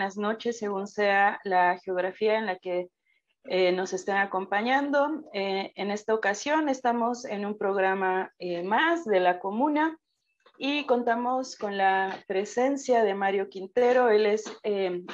buenas noches, según sea la geografía en la que eh, nos estén acompañando. Eh, en esta ocasión estamos en un programa eh, más de la comuna y contamos con la presencia de Mario Quintero. Él es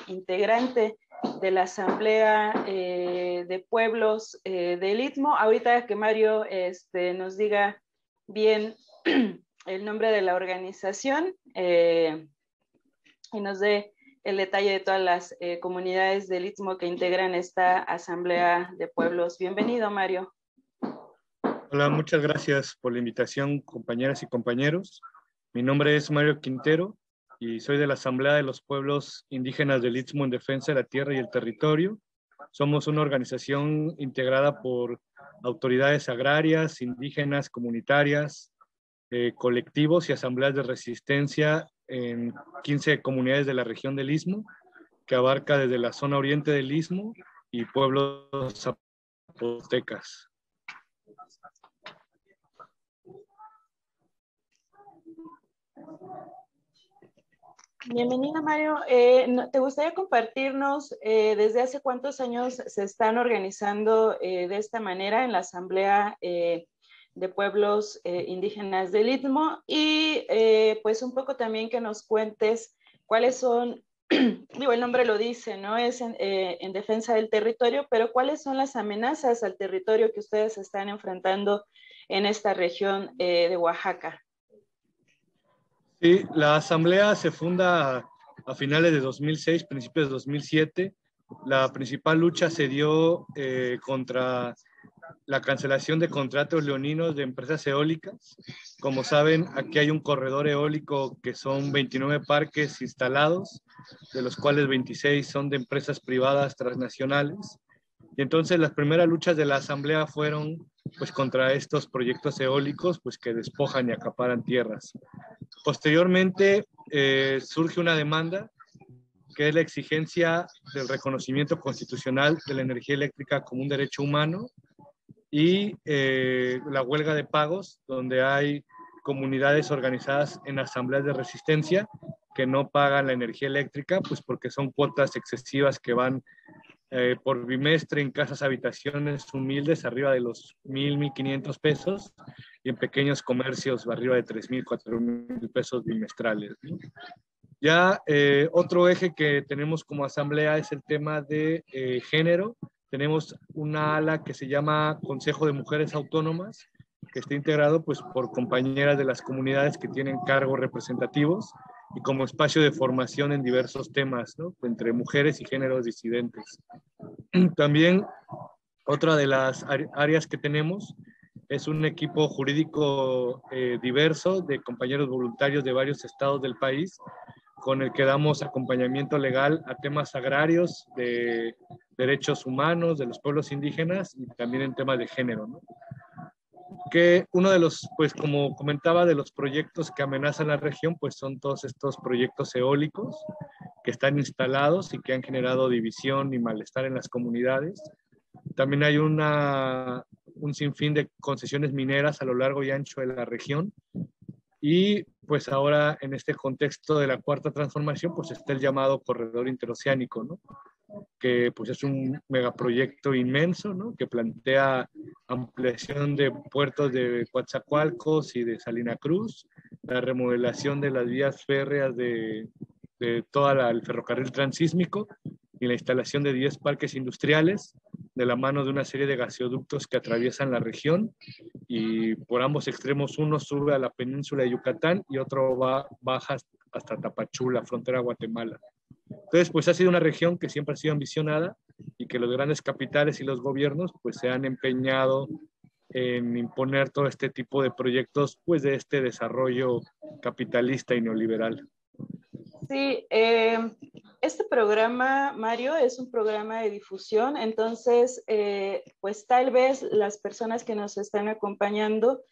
integrante de la Asamblea de Pueblos del Istmo. Ahorita que Mario este, nos diga bien el nombre de la organización y nos dé el detalle de todas las eh, comunidades del Istmo que integran esta Asamblea de Pueblos. Bienvenido, Mario. Hola, muchas gracias por la invitación, compañeras y compañeros. Mi nombre es Mario Quintero y soy de la Asamblea de los Pueblos Indígenas del Istmo en Defensa de la Tierra y el Territorio. Somos una organización integrada por autoridades agrarias, indígenas, comunitarias, eh, colectivos y asambleas de resistencia en 15 comunidades de la región del Istmo, que abarca desde la zona oriente del Istmo y pueblos zapotecas. Bienvenida, Mario. Eh, ¿Te gustaría compartirnos eh, desde hace cuántos años se están organizando eh, de esta manera en la Asamblea de pueblos eh, indígenas del Istmo y eh, pues un poco también que nos cuentes cuáles son, digo, el nombre lo dice, ¿no? Es eh, en, defensa del territorio, pero cuáles son las amenazas al territorio que ustedes están enfrentando en esta región de Oaxaca. Sí, la asamblea se funda a finales de 2006, principios de 2007. La principal lucha se dio contra la cancelación de contratos leoninos de empresas eólicas. Como saben, aquí hay un corredor eólico que son 29 parques instalados, de los cuales 26 son de empresas privadas transnacionales. Y entonces las primeras luchas de la asamblea fueron pues contra estos proyectos eólicos pues que despojan y acaparan tierras. Posteriormente eh, surge una demanda que es la exigencia del reconocimiento constitucional de la energía eléctrica como un derecho humano y eh, la huelga de pagos, donde hay comunidades organizadas en asambleas de resistencia que no pagan la energía eléctrica, pues porque son cuotas excesivas que van eh, por bimestre en casas habitaciones humildes arriba de los 1.000, 1.500 pesos y en pequeños comercios arriba de 3.000, 4.000 pesos bimestrales. Ya eh, otro eje que tenemos como asamblea es el tema de género tenemos una ala que se llama Consejo de Mujeres Autónomas, que está integrado pues, por compañeras de las comunidades que tienen cargos representativos y como espacio de formación en diversos temas, ¿no? entre mujeres y géneros disidentes. También otra de las áreas que tenemos es un equipo jurídico eh, diverso de compañeros voluntarios de varios estados del país con el que damos acompañamiento legal a temas agrarios, de derechos humanos, de los pueblos indígenas y también en temas de género. ¿no? Que uno de los, pues como comentaba, de los proyectos que amenazan la región, pues son todos estos proyectos eólicos que están instalados y que han generado división y malestar en las comunidades. También hay una, un sinfín de concesiones mineras a lo largo y ancho de la región y pues ahora en este contexto de la cuarta transformación, pues está el llamado corredor interoceánico, ¿no? que pues es un megaproyecto inmenso, ¿no? que plantea ampliación de puertos de Coatzacoalcos y de Salina Cruz, la remodelación de las vías férreas de, de todo el ferrocarril transísmico y la instalación de 10 parques industriales de la mano de una serie de gasoductos que atraviesan la región y por ambos extremos uno sube a la península de Yucatán y otro va, baja hasta Tapachula, frontera Guatemala. Entonces, pues ha sido una región que siempre ha sido ambicionada y que los grandes capitales y los gobiernos pues se han empeñado en imponer todo este tipo de proyectos pues de este desarrollo capitalista y neoliberal. Sí, eh, este programa, Mario, es un programa de difusión, entonces, eh, pues tal vez las personas que nos están acompañando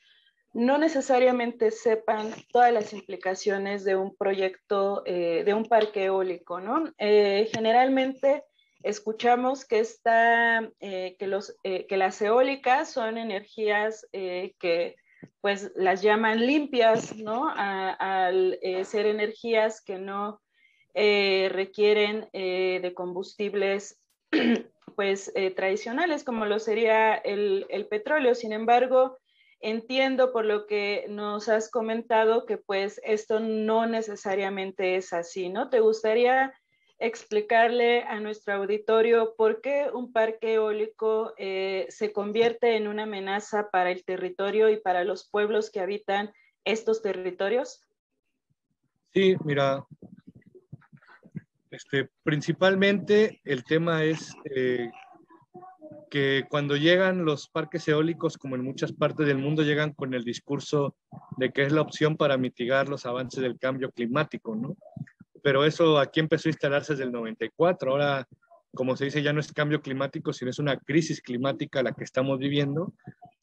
no necesariamente sepan todas las implicaciones de un proyecto, eh, de un parque eólico, ¿no? generalmente escuchamos que, está, que, los, que las eólicas son energías que pues las llaman limpias, ¿no? al ser energías que no eh, requieren eh, de combustibles pues tradicionales como lo sería el, el, petróleo. Sin embargo, entiendo por lo que nos has comentado que pues esto no necesariamente es así, ¿no? ¿Te gustaría explicarle a nuestro auditorio por qué un parque eólico eh, se convierte en una amenaza para el territorio y para los pueblos que habitan estos territorios? Sí, mira, este, principalmente el tema es eh, que cuando llegan los parques eólicos, como en muchas partes del mundo, llegan con el discurso de que es la opción para mitigar los avances del cambio climático, ¿no? pero eso aquí empezó a instalarse desde el 94. Ahora, como se dice, ya no es cambio climático, sino es una crisis climática la que estamos viviendo.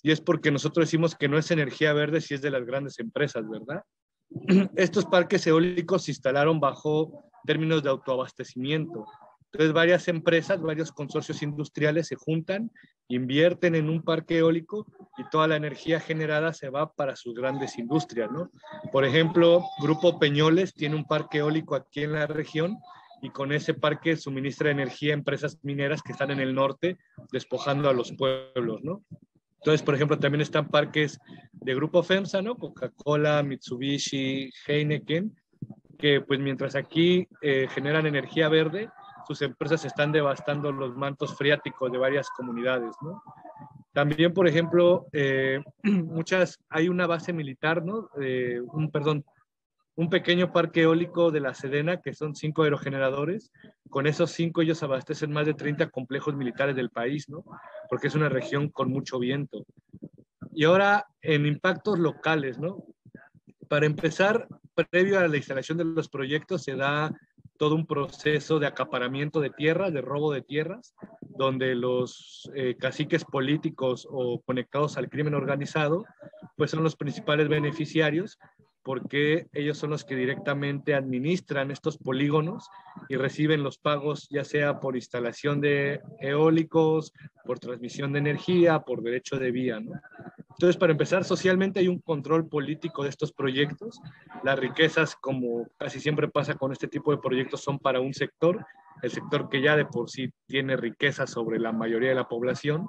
Y es porque nosotros decimos que no es energía verde si es de las grandes empresas, ¿verdad? Estos parques eólicos se instalaron bajo términos de autoabastecimiento. Entonces, varias empresas, varios consorcios industriales se juntan, invierten en un parque eólico y toda la energía generada se va para sus grandes industrias, ¿no? Por ejemplo, Grupo Peñoles tiene un parque eólico aquí en la región y con ese parque suministra energía a empresas mineras que están en el norte, despojando a los pueblos, ¿no? Entonces, por ejemplo, también están parques de Grupo FEMSA, ¿no? Coca-Cola, Mitsubishi, Heineken, que pues mientras aquí eh, generan energía verde, sus empresas están devastando los mantos freáticos de varias comunidades. También, por ejemplo, eh, muchas, hay una base militar, ¿no? Eh, un, perdón, un pequeño parque eólico de la Sedena, que son cinco aerogeneradores. Con esos cinco ellos abastecen más de 30 complejos militares del país, ¿no? Porque es una región con mucho viento. Y ahora en impactos locales, ¿no? Para empezar, previo a la instalación de los proyectos se da todo un proceso de acaparamiento de tierras, de robo de tierras, donde los eh, caciques políticos o conectados al crimen organizado, pues son los principales beneficiarios porque ellos son los que directamente administran estos polígonos y reciben los pagos ya sea por instalación de eólicos, por transmisión de energía, por derecho de vía. ¿no? Entonces, para empezar, socialmente hay un control político de estos proyectos. Las riquezas, como casi siempre pasa con este tipo de proyectos, son para un sector, el sector que ya de por sí tiene riqueza sobre la mayoría de la población.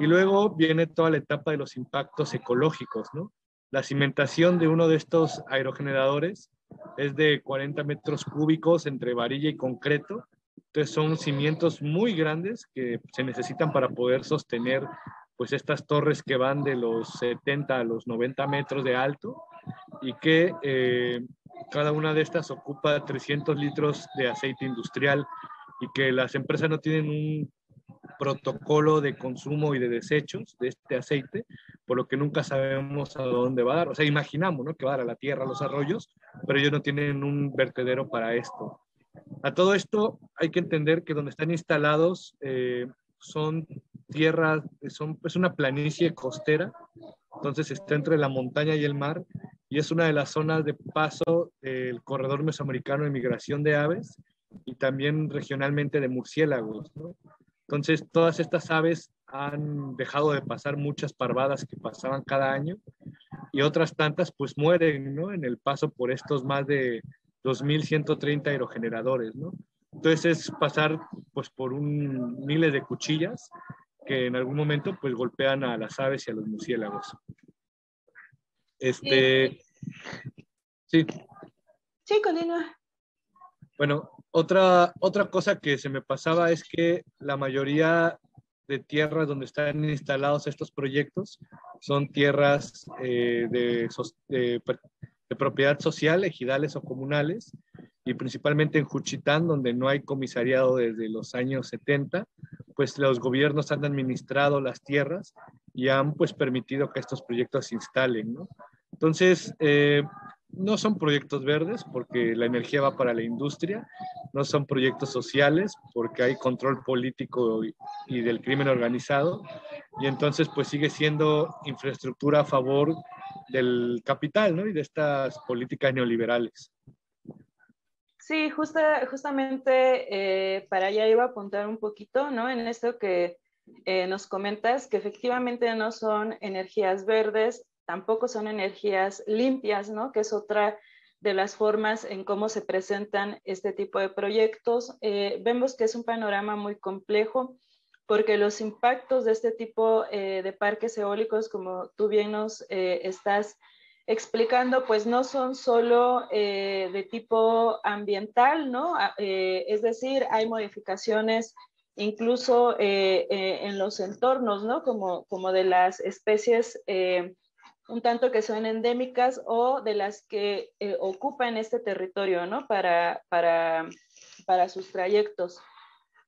Y luego viene toda la etapa de los impactos ecológicos, ¿no? La cimentación de uno de estos aerogeneradores es de 40 metros cúbicos entre varilla y concreto. Entonces son cimientos muy grandes que se necesitan para poder sostener pues estas torres que van de los 70 a los 90 metros de alto y que eh, cada una de estas ocupa 300 litros de aceite industrial y que las empresas no tienen un protocolo de consumo y de desechos de este aceite, por lo que nunca sabemos a dónde va a dar. O sea, imaginamos ¿no? que va a dar a la tierra, a los arroyos, pero ellos no tienen un vertedero para esto. A todo esto hay que entender que donde están instalados eh, son tierras, es una planicie costera, entonces está entre la montaña y el mar y es una de las zonas de paso del corredor mesoamericano de migración de aves y también regionalmente de murciélagos. Entonces, todas estas aves han dejado de pasar muchas parvadas que pasaban cada año y otras tantas pues mueren ¿no? en el paso por estos más de 2.130 aerogeneradores. ¿no? Entonces es pasar pues por un miles de cuchillas que en algún momento pues golpean a las aves y a los murciélagos. Este, sí. Sí, continúa. Bueno, otra, otra cosa que se me pasaba es que la mayoría de tierras donde están instalados estos proyectos son tierras eh, de, de, de, propiedad social, ejidales o comunales, y principalmente en Juchitán, donde no hay comisariado desde los años 70, pues los gobiernos han administrado las tierras y han pues permitido que estos proyectos se instalen, ¿no? Entonces, eh, no son proyectos verdes porque la energía va para la industria, no son proyectos sociales porque hay control político y, del crimen organizado, y entonces pues sigue siendo infraestructura a favor del capital, ¿no? Y de estas políticas neoliberales. Sí, justa, justamente eh, para allá iba a apuntar un poquito, ¿no? En esto que eh, nos comentas, que efectivamente no son energías verdes, tampoco son energías limpias, ¿no? Que es otra de las formas en cómo se presentan este tipo de proyectos. Eh, vemos que es un panorama muy complejo porque los impactos de este tipo eh, de parques eólicos, como tú bien nos eh, estás explicando, pues no son solo de tipo ambiental, ¿no? Ah, es decir, hay modificaciones incluso en los entornos, ¿no? Como, como de las especies un tanto que son endémicas o de las que eh, ocupan este territorio, ¿no? Para, para, para sus trayectos.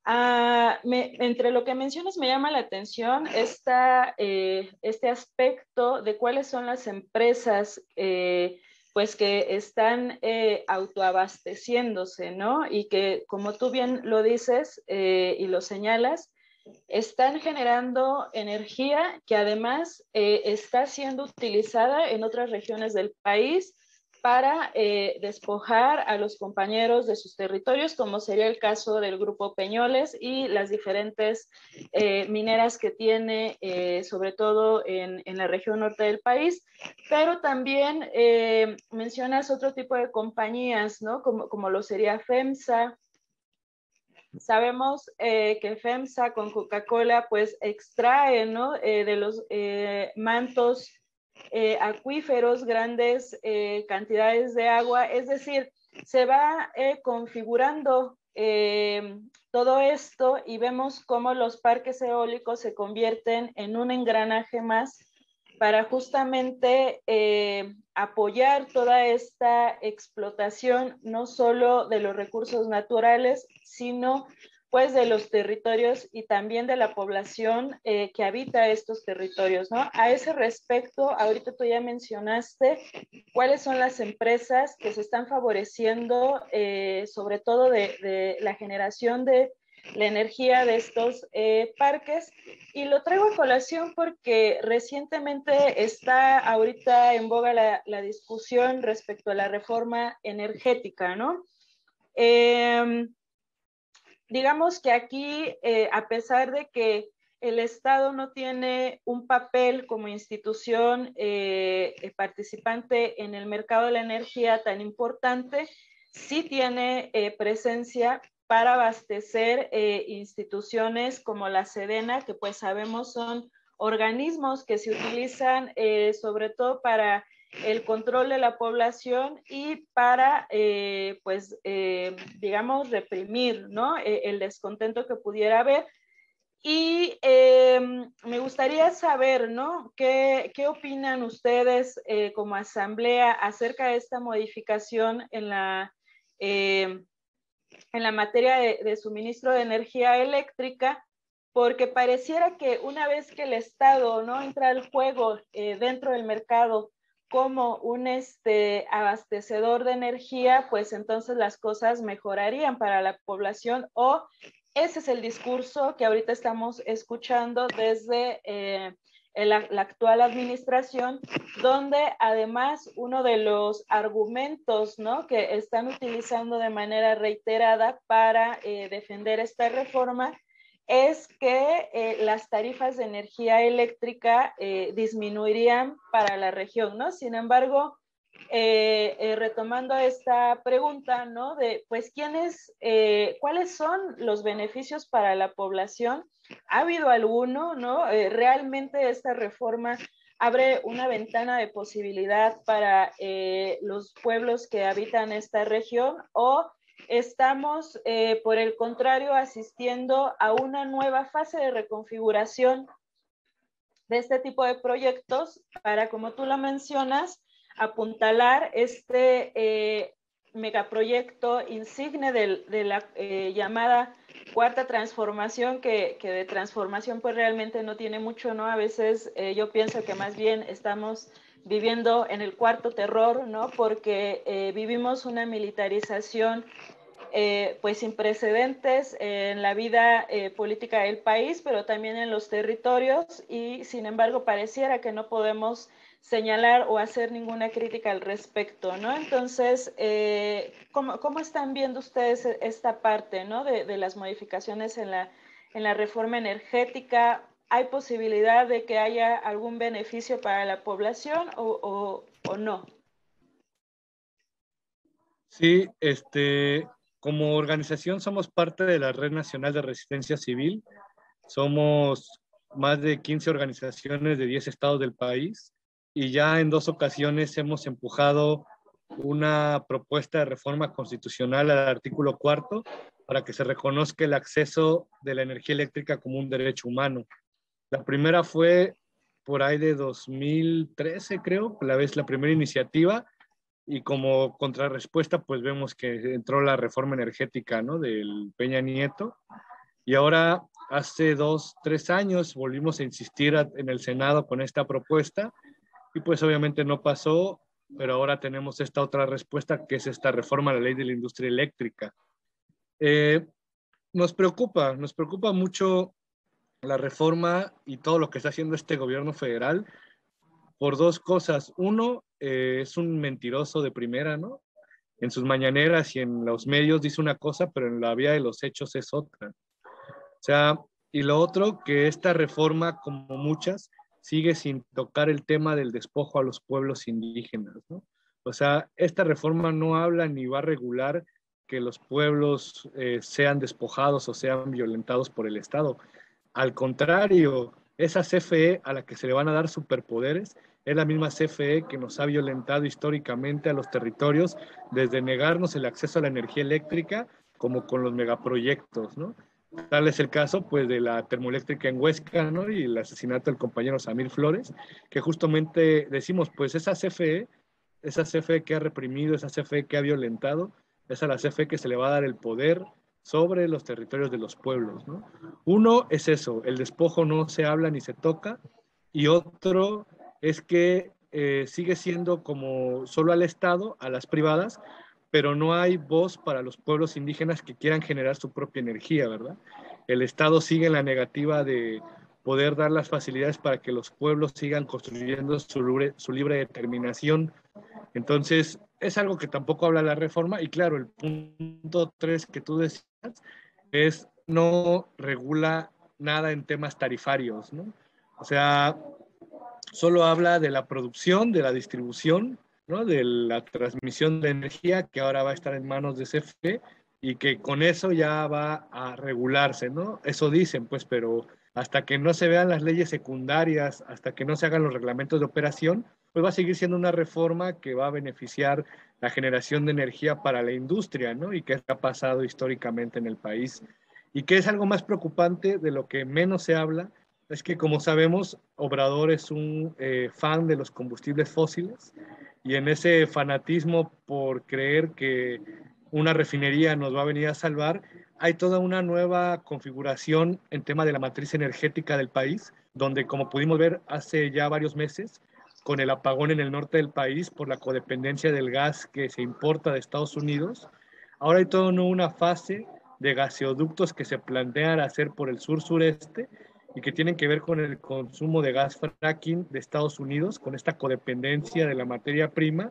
Ah, entre lo que mencionas me llama la atención esta, eh, este aspecto de cuáles son las empresas eh, pues que están autoabasteciéndose, ¿no? Y que como tú bien lo dices y lo señalas, están generando energía que además eh, está siendo utilizada en otras regiones del país para eh, despojar a los compañeros de sus territorios, como sería el caso del grupo Peñoles y las diferentes eh, mineras que tiene, sobre todo en, la región norte del país. Pero también mencionas otro tipo de compañías, ¿no? Como, como lo sería FEMSA, Sabemos eh, que FEMSA con Coca-Cola pues extrae ¿no? Eh, de los eh, mantos acuíferos grandes cantidades de agua, es decir, se va configurando todo esto y vemos cómo los parques eólicos se convierten en un engranaje más para justamente apoyar toda esta explotación, no solo de los recursos naturales, sino pues de los territorios y también de la población eh, que habita estos territorios, ¿no? A ese respecto, ahorita tú ya mencionaste cuáles son las empresas que se están favoreciendo, eh, sobre todo de, la generación de la energía de estos eh, parques. Y lo traigo a colación porque recientemente está ahorita en boga la, la discusión respecto a la reforma energética, ¿no? Eh, digamos que aquí, eh, a pesar de que el Estado no tiene un papel como institución eh, participante en el mercado de la energía tan importante, sí tiene presencia para abastecer instituciones como la Sedena, que pues sabemos son organismos que se utilizan sobre todo para el control de la población y para, eh, pues, eh, digamos, reprimir, ¿no? El descontento que pudiera haber. Y me gustaría saber, ¿no? ¿Qué, qué opinan ustedes eh, como asamblea acerca de esta modificación en la, en la materia de, suministro de energía eléctrica? porque pareciera que una vez que el Estado no entra al juego dentro del mercado como un este, abastecedor de energía, pues entonces las cosas mejorarían para la población o ese es el discurso que ahorita estamos escuchando desde eh, la, actual administración, donde además uno de los argumentos ¿no? que están utilizando de manera reiterada para eh, defender esta reforma es que eh, las tarifas de energía eléctrica eh, disminuirían para la región, ¿no? Sin embargo, eh, retomando esta pregunta, ¿no? De, pues, ¿quiénes, cuáles son los beneficios para la población? ¿Ha habido alguno, no? ¿Realmente esta reforma abre una ventana de posibilidad para los pueblos que habitan esta región o estamos, eh, por el contrario, asistiendo a una nueva fase de reconfiguración de este tipo de proyectos para, como tú lo mencionas, apuntalar este eh, megaproyecto insigne de, la eh, llamada cuarta transformación, que, que, de transformación pues realmente no tiene mucho, ¿no? A veces yo pienso que más bien estamos viviendo en el cuarto terror, ¿no? Porque vivimos una militarización eh, pues sin precedentes en la vida eh, política del país, pero también en los territorios y sin embargo pareciera que no podemos señalar o hacer ninguna crítica al respecto, ¿no? Entonces, eh, ¿cómo, ¿cómo, están viendo ustedes esta parte, ¿no? De, de, las modificaciones en la, en la reforma energética. ¿Hay posibilidad de que haya algún beneficio para la población o, o, o no? Sí, este, como organización somos parte de la Red Nacional de Resistencia Civil. Somos más de 15 organizaciones de 10 estados del país y ya en dos ocasiones hemos empujado una propuesta de reforma constitucional al artículo cuarto para que se reconozca el acceso de la energía eléctrica como un derecho humano. La primera fue por ahí de 2013, creo, la vez la primera iniciativa y como contrarrespuesta pues vemos que entró la reforma energética ¿no? del Peña Nieto y ahora hace dos, tres años volvimos a insistir en el Senado con esta propuesta y pues obviamente no pasó, pero ahora tenemos esta otra respuesta que es esta reforma a la ley de la industria eléctrica. Eh, nos preocupa, nos preocupa mucho la reforma y todo lo que está haciendo este gobierno federal por dos cosas. Uno, eh, es un mentiroso de primera, ¿no? En sus mañaneras y en los medios dice una cosa, pero en la vía de los hechos es otra. O sea, y lo otro, que esta reforma, como muchas, sigue sin tocar el tema del despojo a los pueblos indígenas, ¿no? O sea, esta reforma no habla ni va a regular que los pueblos eh, sean despojados o sean violentados por el Estado. Al contrario, esa CFE a la que se le van a dar superpoderes es la misma CFE que nos ha violentado históricamente a los territorios desde negarnos el acceso a la energía eléctrica como con los megaproyectos, ¿no? Tal es el caso, pues, de la termoeléctrica en Huesca. Y el asesinato del compañero Samir Flores, que justamente decimos, pues, esa CFE, esa CFE que ha reprimido, esa CFE que ha violentado, es a la CFE que se le va a dar el poder sobre los territorios de los pueblos, ¿no? Uno es eso, el despojo no se habla ni se toca, y otro es que eh, sigue siendo como solo al Estado, a las privadas, pero no hay voz para los pueblos indígenas que quieran generar su propia energía, ¿verdad? El Estado sigue en la negativa de poder dar las facilidades para que los pueblos sigan construyendo su libre, su libre determinación. Entonces, es algo que tampoco habla la reforma y claro, el punto tres que tú decías es no regula nada en temas tarifarios, ¿no? O sea, solo habla de la producción, de la distribución, de la transmisión de energía que ahora va a estar en manos de CFE y que con eso ya va a regularse, ¿no? Eso dicen, pues, pero hasta que no se vean las leyes secundarias, hasta que no se hagan los reglamentos de operación, pues va a seguir siendo una reforma que va a beneficiar la generación de energía para la industria, ¿no? Y que ha pasado históricamente en el país. Y que es algo más preocupante de lo que menos se habla, es que como sabemos, Obrador es un eh, fan de los combustibles fósiles y en ese fanatismo por creer que una refinería nos va a venir a salvar, hay toda una nueva configuración en tema de la matriz energética del país, donde como pudimos ver hace ya varios meses, con el apagón en el norte del país por la codependencia del gas que se importa de Estados Unidos, ahora hay toda una fase de gaseoductos que se plantean hacer por el sur-sureste y que tienen que ver con el consumo de gas fracking de Estados Unidos, con esta codependencia de la materia prima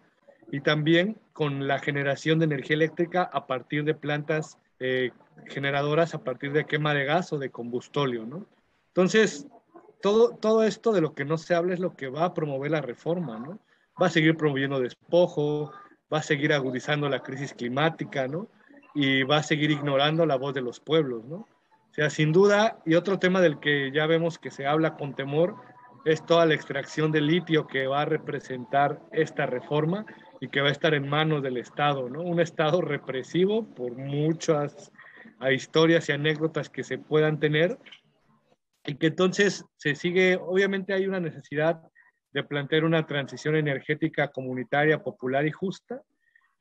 y también con la generación de energía eléctrica a partir de plantas eh, generadoras a partir de quema de gas o de combustóleo, ¿no? Entonces, todo, todo esto de lo que no se habla es lo que va a promover la reforma, ¿no? Va a seguir promoviendo despojo, va a seguir agudizando la crisis climática, ¿no? Y va a seguir ignorando la voz de los pueblos, ¿no? Sea, sin duda, y otro tema del que ya vemos que se habla con temor, es toda la extracción de litio que va a representar esta reforma y que va a estar en manos del Estado, ¿no? Un Estado represivo por muchas historias y anécdotas que se puedan tener y que entonces se sigue, obviamente hay una necesidad de plantear una transición energética comunitaria, popular y justa,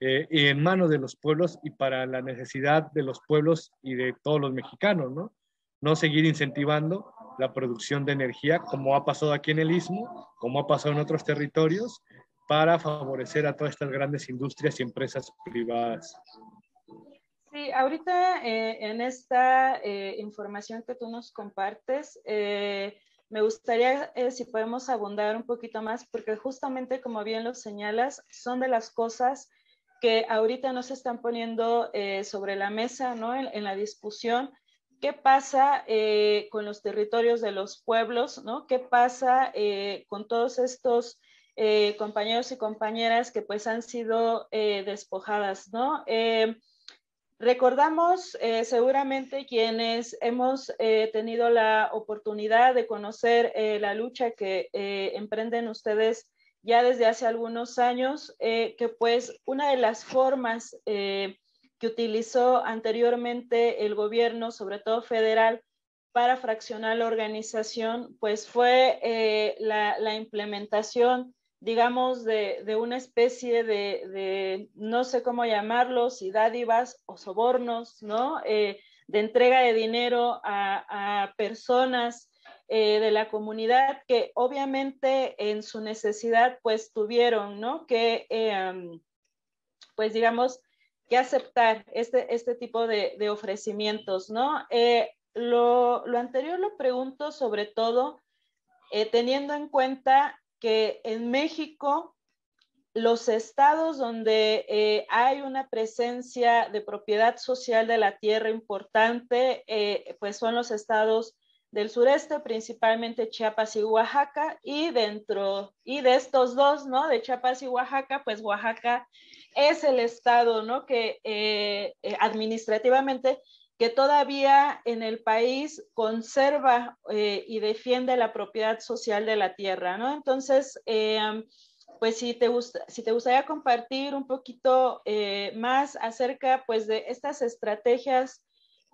eh, y en manos de los pueblos y para la necesidad de los pueblos y de todos los mexicanos, ¿no? No seguir incentivando la producción de energía como ha pasado aquí en el Istmo, como ha pasado en otros territorios, para favorecer a todas estas grandes industrias y empresas privadas. Sí, ahorita eh, en esta eh, información que tú nos compartes, me gustaría si podemos abundar un poquito más, porque justamente como bien lo señalas, son de las cosas que ahorita no se están poniendo eh, sobre la mesa, ¿no? En, la discusión. ¿Qué pasa eh, con los territorios de los pueblos, ¿no? ¿Qué pasa eh, con todos estos compañeros y compañeras que pues han sido despojadas, ¿no? Recordamos seguramente quienes hemos tenido la oportunidad de conocer la lucha que emprenden ustedes ya desde hace algunos años, que pues una de las formas que utilizó anteriormente el gobierno, sobre todo federal, para fraccionar la organización, pues fue la, la, implementación digamos, de, una especie de, no sé cómo llamarlos, si dádivas o sobornos, ¿no? Eh, de entrega de dinero a, personas eh, de la comunidad que obviamente en su necesidad pues tuvieron, ¿no? Que, eh, pues digamos, que aceptar este, este tipo de, ofrecimientos, ¿no? Lo, lo, anterior lo pregunto sobre todo teniendo en cuenta que en México los estados donde eh, hay una presencia de propiedad social de la tierra importante, eh, pues son los estados del sureste, principalmente Chiapas y Oaxaca, y dentro, y de estos dos, ¿no? De Chiapas y Oaxaca, pues Oaxaca es el estado, ¿no? Que eh, administrativamente que todavía en el país conserva eh, y defiende la propiedad social de la tierra, ¿no? Entonces, eh, pues si te, gusta, si te gustaría compartir un poquito eh, más acerca, pues, de estas estrategias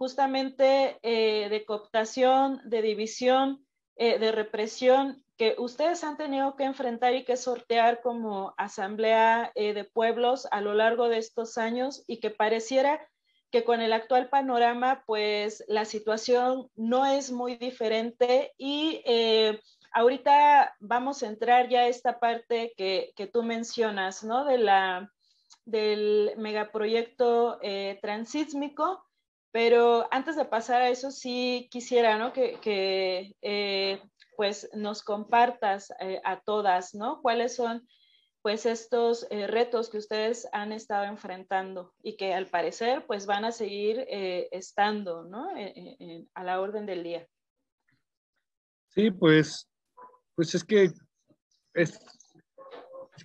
justamente de cooptación, de división, de represión que ustedes han tenido que enfrentar y que sortear como asamblea de pueblos a lo largo de estos años y que pareciera que con el actual panorama, pues la situación no es muy diferente y eh, ahorita vamos a entrar ya a esta parte que, que tú mencionas, ¿no? De la, del megaproyecto eh, transísmico, pero antes de pasar a eso, sí quisiera, ¿no? Que, eh, pues nos compartas eh, a todas, ¿no? ¿Cuáles son pues estos eh, retos que ustedes han estado enfrentando y que al parecer pues van a seguir estando ¿no? E, a la orden del día. Sí, pues, pues es que, es,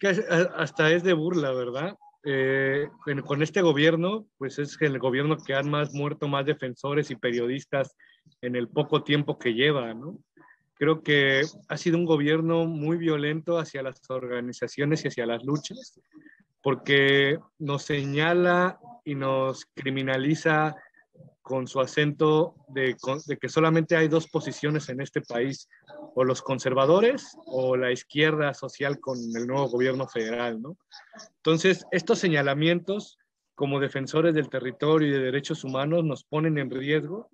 que hasta es de burla, ¿verdad? Eh, con este gobierno, pues es el gobierno que han más muerto más defensores y periodistas en el poco tiempo que lleva. Creo que ha sido un gobierno muy violento hacia las organizaciones y hacia las luchas, porque nos señala y nos criminaliza con su acento de, que solamente hay dos posiciones en este país, o los conservadores o la izquierda social con el nuevo gobierno federal, ¿no? Entonces, estos señalamientos como defensores del territorio y de derechos humanos nos ponen en riesgo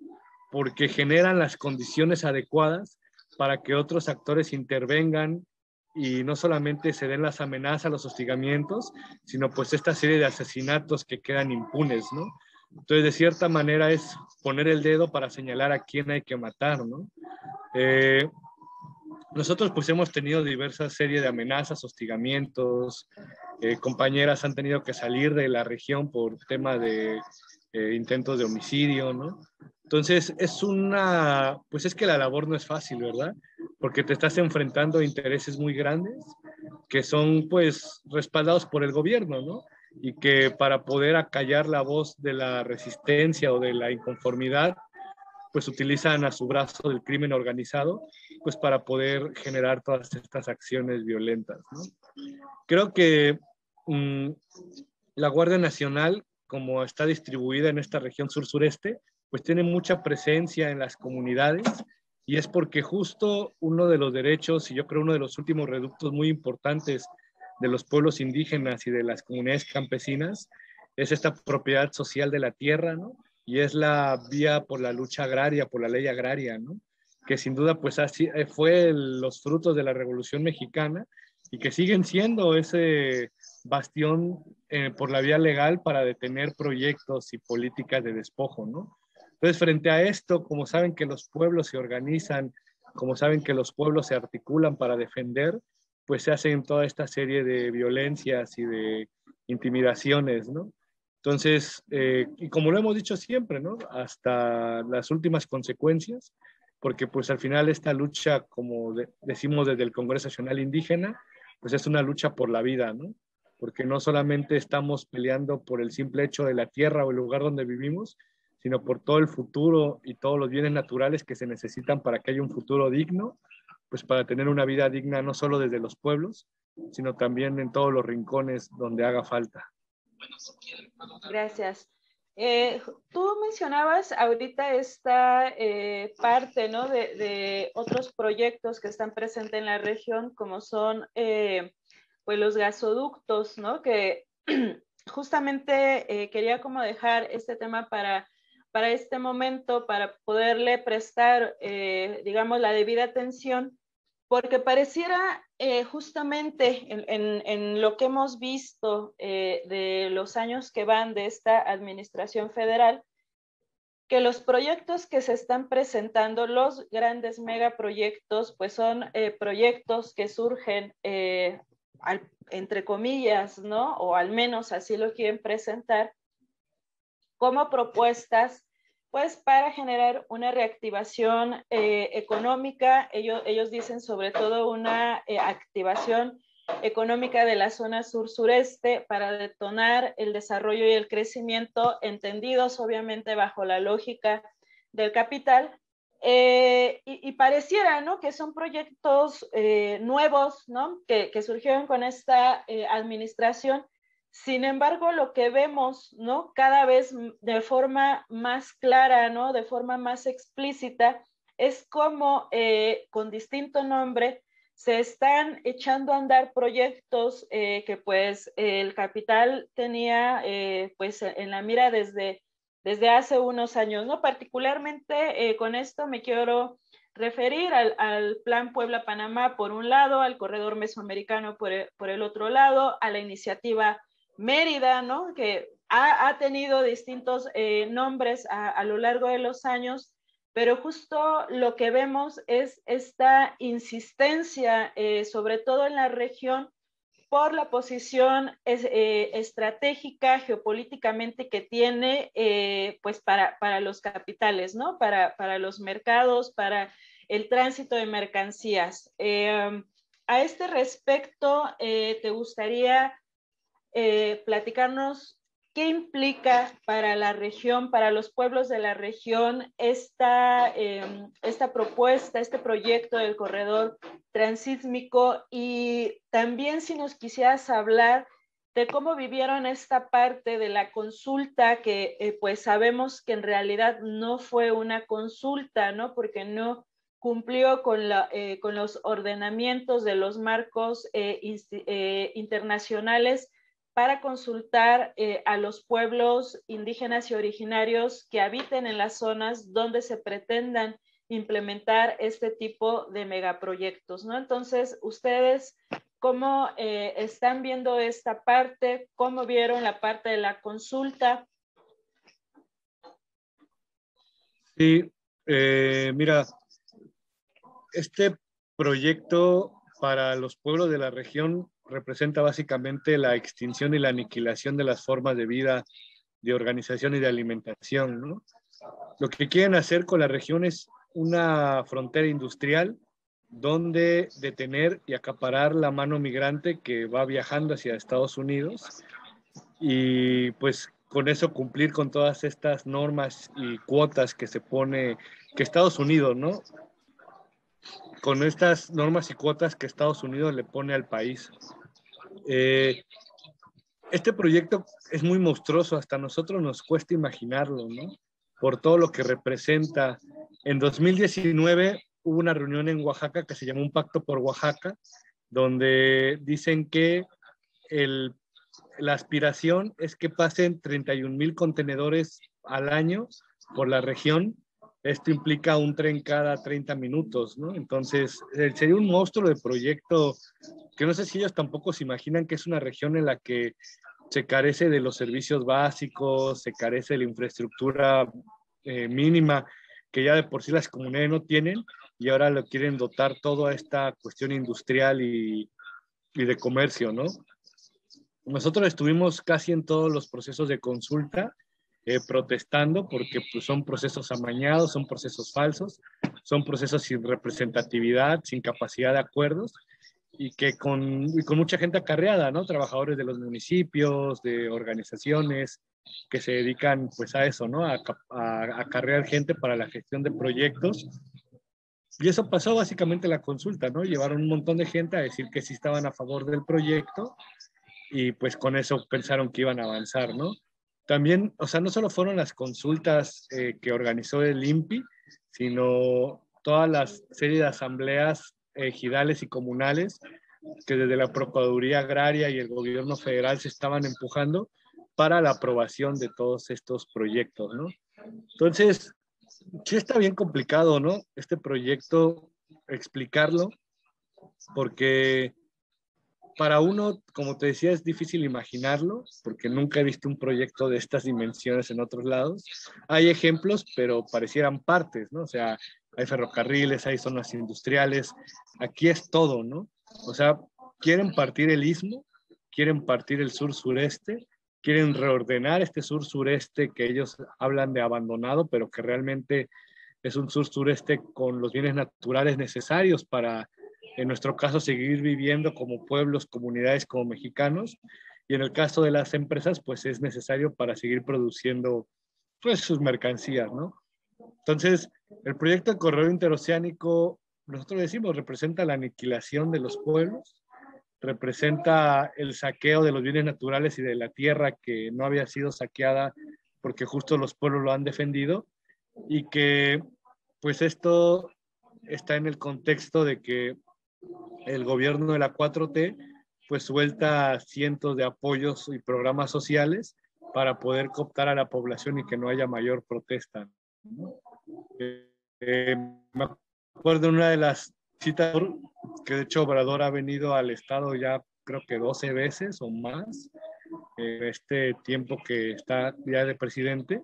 porque generan las condiciones adecuadas para que otros actores intervengan y no solamente se den las amenazas, los hostigamientos, sino pues esta serie de asesinatos que quedan impunes, ¿no? Entonces, de cierta manera es poner el dedo para señalar a quién hay que matar, ¿no? Eh, nosotros pues hemos tenido diversas series de amenazas, hostigamientos, eh, compañeras han tenido que salir de la región por tema de eh, intentos de homicidio, ¿no? Entonces, es una, pues es que la labor no es fácil, ¿verdad? Porque te estás enfrentando a intereses muy grandes que son, pues, respaldados por el gobierno, ¿no? Y que para poder acallar la voz de la resistencia o de la inconformidad, pues utilizan a su brazo del crimen organizado, pues para poder generar todas estas acciones violentas, ¿no? Creo que mm, la Guardia Nacional, como está distribuida en esta región sur-sureste, pues tiene mucha presencia en las comunidades y es porque justo uno de los derechos y yo creo uno de los últimos reductos muy importantes de los pueblos indígenas y de las comunidades campesinas es esta propiedad social de la tierra, ¿no? Y es la vía por la lucha agraria, por la ley agraria, ¿no? Que sin duda pues eh, fue los frutos de la Revolución Mexicana y que siguen siendo ese bastión eh, por la vía legal para detener proyectos y políticas de despojo, ¿no? Entonces, frente a esto, como saben que los pueblos se organizan, como saben que los pueblos se articulan para defender, pues se hacen toda esta serie de violencias y de intimidaciones, ¿no? Entonces, eh, y como lo hemos dicho siempre, ¿no? Hasta las últimas consecuencias, porque pues al final esta lucha, como decimos desde el Congreso Nacional Indígena, pues es una lucha por la vida, ¿no? Porque no solamente estamos peleando por el simple hecho de la tierra o el lugar donde vivimos, sino por todo el futuro y todos los bienes naturales que se necesitan para que haya un futuro digno, pues para tener una vida digna no solo desde los pueblos, sino también en todos los rincones donde haga falta. Gracias. Eh, tú mencionabas ahorita esta eh, parte ¿no? de, otros proyectos que están presentes en la región, como son eh, pues los gasoductos, ¿no? que justamente quería como dejar este tema para para este momento, para poderle prestar, eh, digamos, la debida atención, porque pareciera eh, justamente en, lo que hemos visto eh, de los años que van de esta administración federal, que los proyectos que se están presentando, los grandes megaproyectos, pues son proyectos que surgen, entre comillas, ¿no? O al menos así lo quieren presentar, como propuestas pues para generar una reactivación eh, económica. Ellos, ellos dicen sobre todo una eh, activación económica de la zona sur-sureste para detonar el desarrollo y el crecimiento, entendidos obviamente bajo la lógica del capital. Eh, y, pareciera, ¿no? Que son proyectos nuevos, ¿no? Que, que, surgieron con esta administración sin embargo, lo que vemos, ¿no? Cada vez de forma más clara, ¿no? De forma más explícita, es como eh, con distinto nombre se están echando a andar proyectos eh, que pues el capital tenía eh, pues en la mira desde, desde hace unos años, ¿no? Particularmente con esto me quiero referir al, al Plan Puebla-Panamá por un lado, al Corredor Mesoamericano por por el otro lado, a la iniciativa Mérida, ¿no? Que ha, tenido distintos eh, nombres a, lo largo de los años, pero justo lo que vemos es esta insistencia, eh, sobre todo en la región, por la posición eh, estratégica geopolíticamente que tiene pues para, para, los capitales, ¿no? Para, para, los mercados, para el tránsito de mercancías. a este respecto, ¿te gustaría eh, platicarnos qué implica para la región, para los pueblos de la región, esta, em, esta propuesta, este proyecto del corredor transísmico y también si nos quisieras hablar de cómo vivieron esta parte de la consulta que eh, pues sabemos que en realidad no fue una consulta, ¿no? Porque no cumplió con, la, eh, con los ordenamientos de los marcos internacionales para consultar eh, a los pueblos indígenas y originarios que habiten en las zonas donde se pretendan implementar este tipo de megaproyectos, ¿no? Entonces, ustedes, ¿cómo eh, están viendo esta parte? ¿Cómo vieron la parte de la consulta? Sí, eh, mira, este proyecto para los pueblos de la región representa básicamente la extinción y la aniquilación de las formas de vida, de organización y de alimentación. Lo que quieren hacer con la región es una frontera industrial donde detener y acaparar la mano migrante que va viajando hacia Estados Unidos y pues con eso cumplir con todas estas normas y cuotas que se pone que Estados Unidos, ¿no? Con estas normas y cuotas que Estados Unidos le pone al país. Eh, este proyecto es muy monstruoso, hasta nosotros nos cuesta imaginarlo, ¿no? Por todo lo que representa. En 2019 hubo una reunión en Oaxaca que se llamó Un Pacto por Oaxaca, donde dicen que el, la aspiración es que pasen 31 mil contenedores al año por la región. Esto implica un tren cada 30 minutos, ¿no? Entonces, eh, sería un monstruo de proyecto que no sé si ellos tampoco se imaginan que es una región en la que se carece de los servicios básicos, se carece de la infraestructura eh, mínima que ya de por sí las comunidades no tienen y ahora lo quieren dotar todo a esta cuestión industrial y, y de comercio, ¿no? Nosotros estuvimos casi en todos los procesos de consulta eh, protestando porque pues, son procesos amañados, son procesos falsos, son procesos sin representatividad, sin capacidad de acuerdos y que con, mucha gente acarreada, ¿no? Trabajadores de los municipios, de organizaciones que se dedican pues a eso, ¿no? A, a, acarrear gente para la gestión de proyectos. Y eso pasó básicamente la consulta, ¿no? Llevaron un montón de gente a decir que sí estaban a favor del proyecto y pues con eso pensaron que iban a avanzar, ¿no? También, o sea, no solo fueron las consultas eh, que organizó el INPI, sino todas las series de asambleas ejidales y comunales que desde la Procuraduría Agraria y el gobierno federal se estaban empujando para la aprobación de todos estos proyectos, ¿no? Entonces, sí está bien complicado, ¿no? Este proyecto, explicarlo, porque para uno, como te decía, es difícil imaginarlo, porque nunca he visto un proyecto de estas dimensiones en otros lados. Hay ejemplos, pero parecieran partes, ¿no? O sea, hay ferrocarriles, hay zonas industriales, aquí es todo, ¿no? O sea, quieren partir el istmo, quieren partir el sur-sureste, quieren reordenar este sur-sureste que ellos hablan de abandonado, pero que realmente es un sur-sureste con los bienes naturales necesarios para, en nuestro caso, seguir viviendo como pueblos, comunidades, como mexicanos. Y en el caso de las empresas, pues es necesario para seguir produciendo pues, sus mercancías, ¿no? Entonces, el proyecto de corredor interoceánico, nosotros decimos, representa la aniquilación de los pueblos, representa el saqueo de los bienes naturales y de la tierra que no había sido saqueada porque justo los pueblos lo han defendido y que pues esto está en el contexto de que el gobierno de la 4T pues suelta cientos de apoyos y programas sociales para poder cooptar a la población y que no haya mayor protesta. Eh, me acuerdo una de las citas que de hecho Obrador ha venido al Estado ya creo que 12 veces o más en este tiempo que está ya de presidente.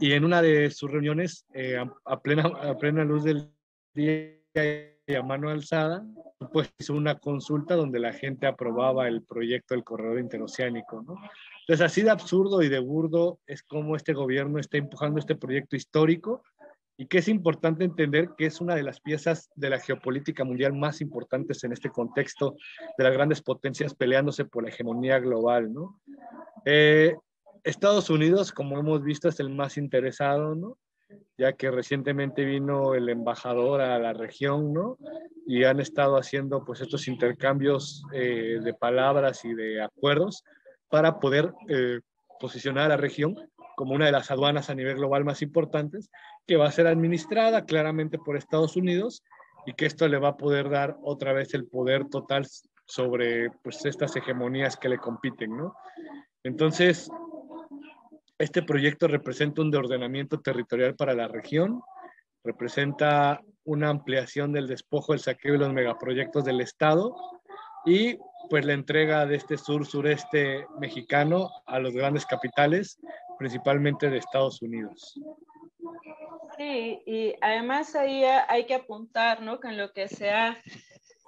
Y en una de sus reuniones, eh, a, plena, a plena luz del día a mano alzada, pues hizo una consulta donde la gente aprobaba el proyecto del corredor interoceánico. ¿no? Entonces, así de absurdo y de burdo es como este gobierno está empujando este proyecto histórico y que es importante entender que es una de las piezas de la geopolítica mundial más importantes en este contexto de las grandes potencias peleándose por la hegemonía global. Eh, Estados Unidos, como hemos visto, es el más interesado, ¿no? Ya que recientemente vino el embajador a la región, ¿no? Y han estado haciendo pues estos intercambios eh, de palabras y de acuerdos para poder eh, posicionar a la región como una de las aduanas a nivel global más importantes, que va a ser administrada claramente por Estados Unidos y que esto le va a poder dar otra vez el poder total sobre pues, estas hegemonías que le compiten, ¿no? Entonces, este proyecto representa un de ordenamiento territorial para la región, representa una ampliación del despojo, el saqueo de los megaproyectos del Estado y pues la entrega de este sur-sureste mexicano a los grandes capitales, principalmente de Estados Unidos. Sí, y además ahí hay que apuntar, ¿no? Que lo que se ha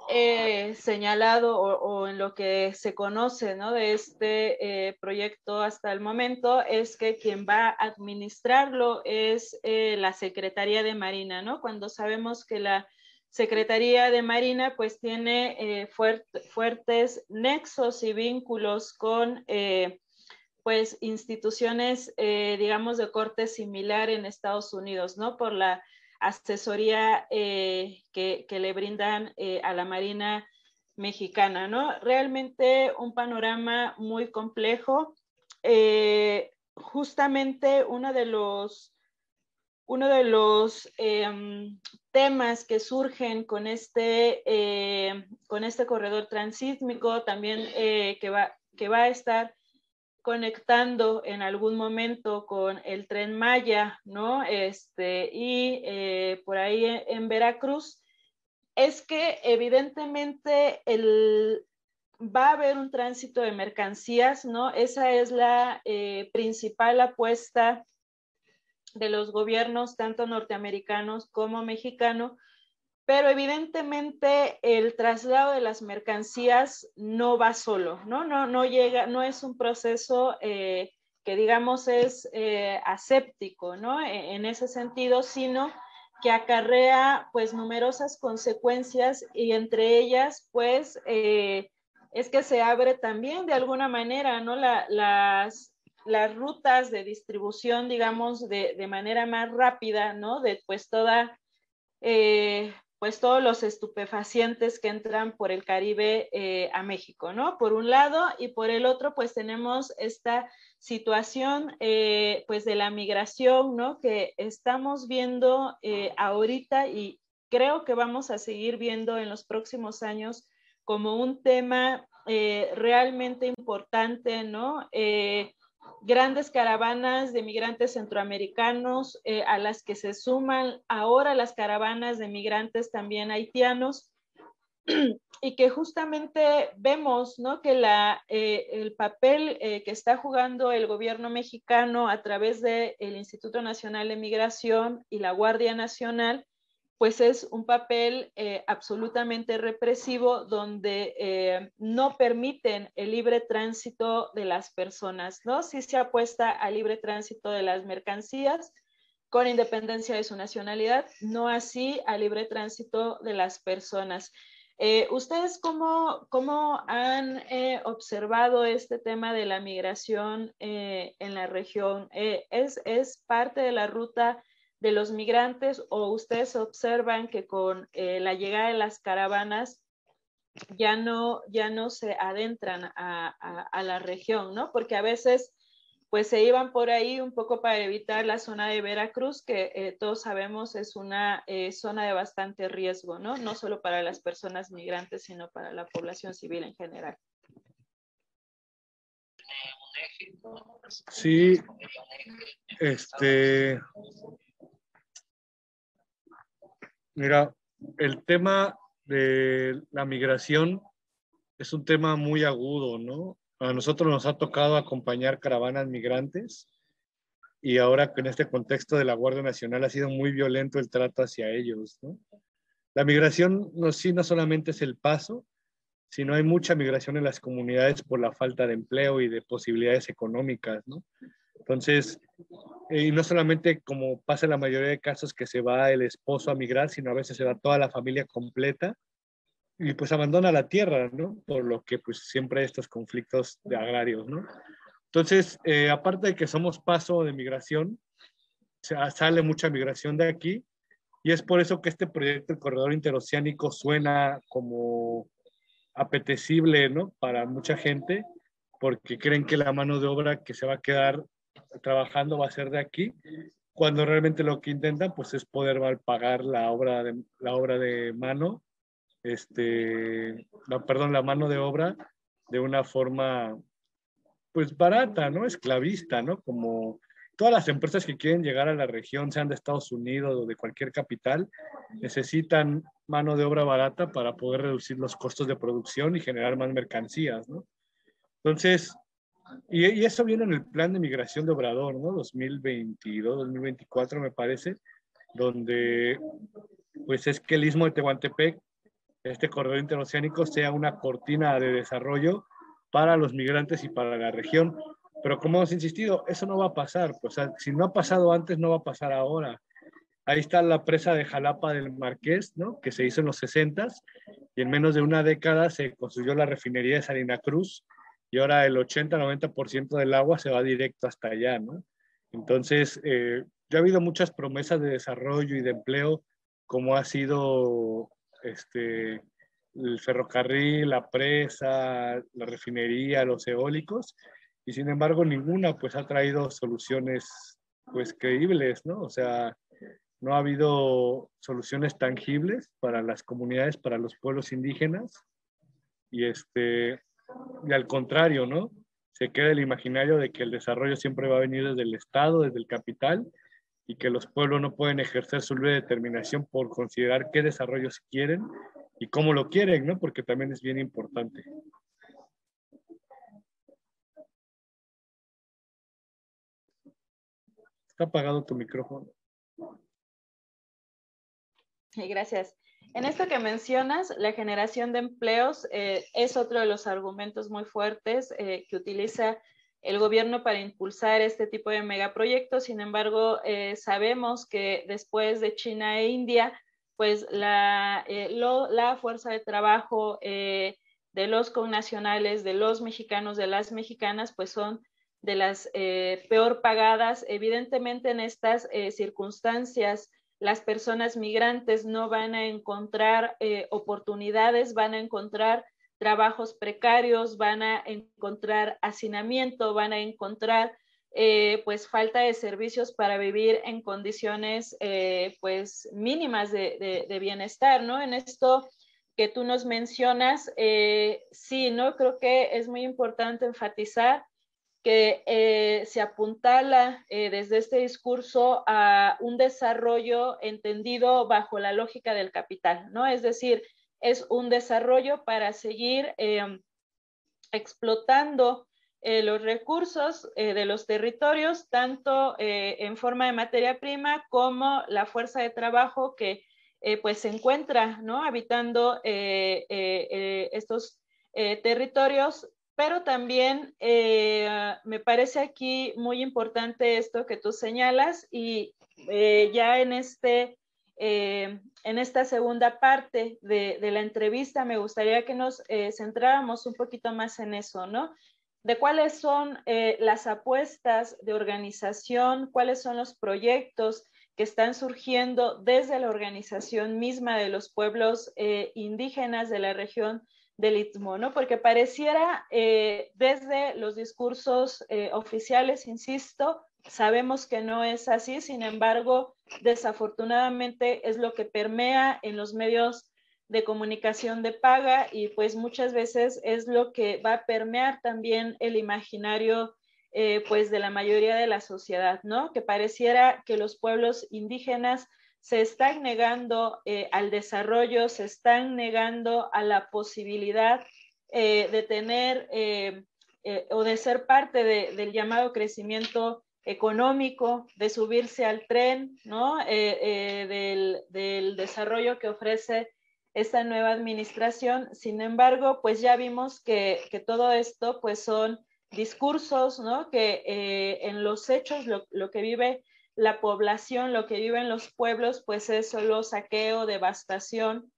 eh, señalado o, en lo que se conoce, ¿no? De este eh, proyecto hasta el momento es que quien va a administrarlo es eh, la Secretaría de Marina, ¿no? Cuando sabemos que la Secretaría de Marina pues tiene fuertes nexos y vínculos con pues instituciones, digamos, de corte similar en Estados Unidos, ¿no? Por la asesoría que, le brindan a la Marina mexicana, ¿no? Realmente un panorama muy complejo. justamente uno de los uno de los em, temas que surgen con este, eh, con este corredor transísmico, también eh, que, va, que va a estar conectando en algún momento con el tren Maya, ¿no? Este, y eh, por ahí en, Veracruz, es que evidentemente el, va a haber un tránsito de mercancías, ¿no? Esa es la principal apuesta de los gobiernos, tanto norteamericanos como mexicanos, pero evidentemente el traslado de las mercancías no va solo, ¿no? No, no llega, no es un proceso eh, que digamos es eh, aséptico, ¿no? E, en ese sentido, sino que acarrea pues numerosas consecuencias y entre ellas pues eh, es que se abre también de alguna manera, ¿no? las, las rutas de distribución, digamos, de, de, manera más rápida, ¿no? De pues toda, eh, pues todos los estupefacientes que entran por el Caribe eh, a México, ¿no? Por un lado, y por el otro, pues tenemos esta situación eh, pues de la migración, ¿no? Que estamos viendo eh, ahorita y creo que vamos a seguir viendo en los próximos años como un tema realmente importante, ¿no? Grandes caravanas de migrantes centroamericanos a las que se suman ahora las caravanas de migrantes también haitianos y que justamente vemos ¿no? que la, eh, el papel eh, que está jugando el gobierno mexicano a través del Instituto Nacional de Migración y la Guardia Nacional, pues es un papel eh, absolutamente represivo donde no permiten el libre tránsito de las personas, ¿no? Sí se apuesta al libre tránsito de las mercancías, con independencia de su nacionalidad, no así al libre tránsito de las personas. Eh, ¿Ustedes cómo, cómo han eh, observado este tema de la migración eh, en la región? ¿es, ¿Es parte de la ruta de los migrantes o ustedes observan que con la llegada de las caravanas ya no, ya no se adentran a, a la región, ¿no? Porque a veces pues se iban por ahí un poco para evitar la zona de Veracruz, que eh, todos sabemos es una eh, zona de bastante riesgo, ¿no? No solo para las personas migrantes, sino para la población civil en general. Sí, este, mira, el tema de la migración es un tema muy agudo, ¿no? A nosotros nos ha tocado acompañar caravanas migrantes y ahora en este contexto de la Guardia Nacional ha sido muy violento el trato hacia ellos. La migración no, sí no solamente es el paso, sino hay mucha migración en las comunidades por la falta de empleo y de posibilidades económicas. Entonces, y no solamente como pasa en la mayoría de casos que se va el esposo a migrar, sino a veces se va toda la familia completa y pues abandona la tierra, ¿no? Por lo que pues siempre hay estos conflictos de agrarios, ¿no? Entonces, eh, aparte de que somos paso de migración, sale mucha migración de aquí y es por eso que este proyecto, el corredor interoceánico, suena como apetecible, ¿no? Para mucha gente, porque creen que la mano de obra que se va a quedar trabajando va a ser de aquí, cuando realmente lo que intentan, pues, es poder pagar la obra de, la obra de mano este, perdón, la mano de obra de una forma, pues barata, ¿no? Esclavista, ¿no? Como todas las empresas que quieren llegar a la región, sean de Estados Unidos o de cualquier capital, necesitan mano de obra barata para poder reducir los costos de producción y generar más mercancías, ¿no? Entonces, y, eso viene en el plan de migración de Obrador, ¿no? 2022, 2024 me parece, donde pues es que el istmo de Tehuantepec este corredor interoceánico sea una cortina de desarrollo para los migrantes y para la región. Pero como hemos insistido, eso no va a pasar. Sea, si no ha pasado antes, no va a pasar ahora. Ahí está la presa de Jalapa del Marqués, ¿no? que se hizo en los 60 y en menos de una década se construyó la refinería de Salina Cruz y ahora el 80-90% del agua se va directo hasta allá. ¿no? Entonces, eh, ya ha habido muchas promesas de desarrollo y de empleo, como ha sido este, el ferrocarril, la presa, la refinería, los eólicos, y sin embargo ninguna pues ha traído soluciones pues creíbles, ¿no? O sea, no ha habido soluciones tangibles para las comunidades, para los pueblos indígenas, y este, y al contrario, ¿no? Se queda el imaginario de que el desarrollo siempre va a venir desde el Estado, desde el capital, y que los pueblos no pueden ejercer su libre determinación por considerar qué desarrollos quieren y cómo lo quieren, ¿no? Porque también es bien importante. Está apagado tu micrófono. Gracias. En esto que mencionas, la generación de empleos eh, es otro de los argumentos muy fuertes eh, que utiliza el gobierno para impulsar este tipo de megaproyectos. Sin embargo, eh, sabemos que después de China e India, pues la, fuerza de trabajo de los connacionales, de los mexicanos, de las mexicanas, pues son de las peor pagadas. Evidentemente en estas circunstancias las personas migrantes no van a encontrar eh, oportunidades, van a encontrar trabajos precarios, van a encontrar hacinamiento, van a encontrar eh, pues falta de servicios para vivir en condiciones eh, pues mínimas de, de, bienestar, ¿no? En esto que tú nos mencionas, sí, ¿no? Creo que es muy importante enfatizar que eh, se apuntala eh, desde este discurso a un desarrollo entendido bajo la lógica del capital, ¿no? Es decir, es un desarrollo para seguir em, explotando eh, los recursos de los territorios, tanto en forma de materia prima como la fuerza de trabajo que pues se encuentra, ¿no? Habitando estos territorios pero también eh, me parece aquí muy importante esto que tú señalas y eh, ya en, este, eh, en esta segunda parte de, de, la entrevista me gustaría que nos centráramos un poquito más en eso, ¿no? De cuáles son las apuestas de organización, cuáles son los proyectos que están surgiendo desde la organización misma de los pueblos indígenas de la región del Istmo, ¿no? Porque pareciera eh, desde los discursos eh, oficiales, insisto, sabemos que no es así, sin embargo, desafortunadamente es lo que permea en los medios de comunicación de paga y pues muchas veces es lo que va a permear también el imaginario eh, pues de la mayoría de la sociedad, ¿no? Que pareciera que los pueblos indígenas se están negando eh, al desarrollo, se están negando a la posibilidad eh, de tener eh, o de ser parte del llamado crecimiento económico, de subirse al tren, ¿no? Del, del, desarrollo que ofrece esta nueva administración. Sin embargo, pues ya vimos que, que todo esto pues son discursos, ¿no? Que en los hechos lo, lo que vive la población, lo que vive en los pueblos, pues es solo saqueo, devastación,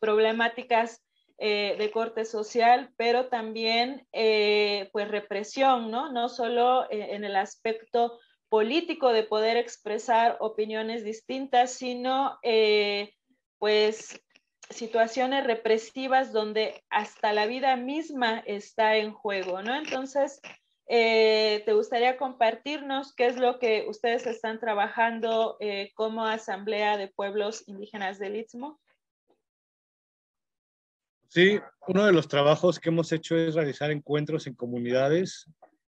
problemáticas eh, de corte social, pero también eh, pues represión, ¿no? No solo eh, en el aspecto político de poder expresar opiniones distintas, sino pues situaciones represivas donde hasta la vida misma está en juego, ¿no? Entonces, eh, ¿Te gustaría compartirnos qué es lo que ustedes están trabajando eh, como Asamblea de Pueblos Indígenas del Istmo? Sí, uno de los trabajos que hemos hecho es realizar encuentros en comunidades.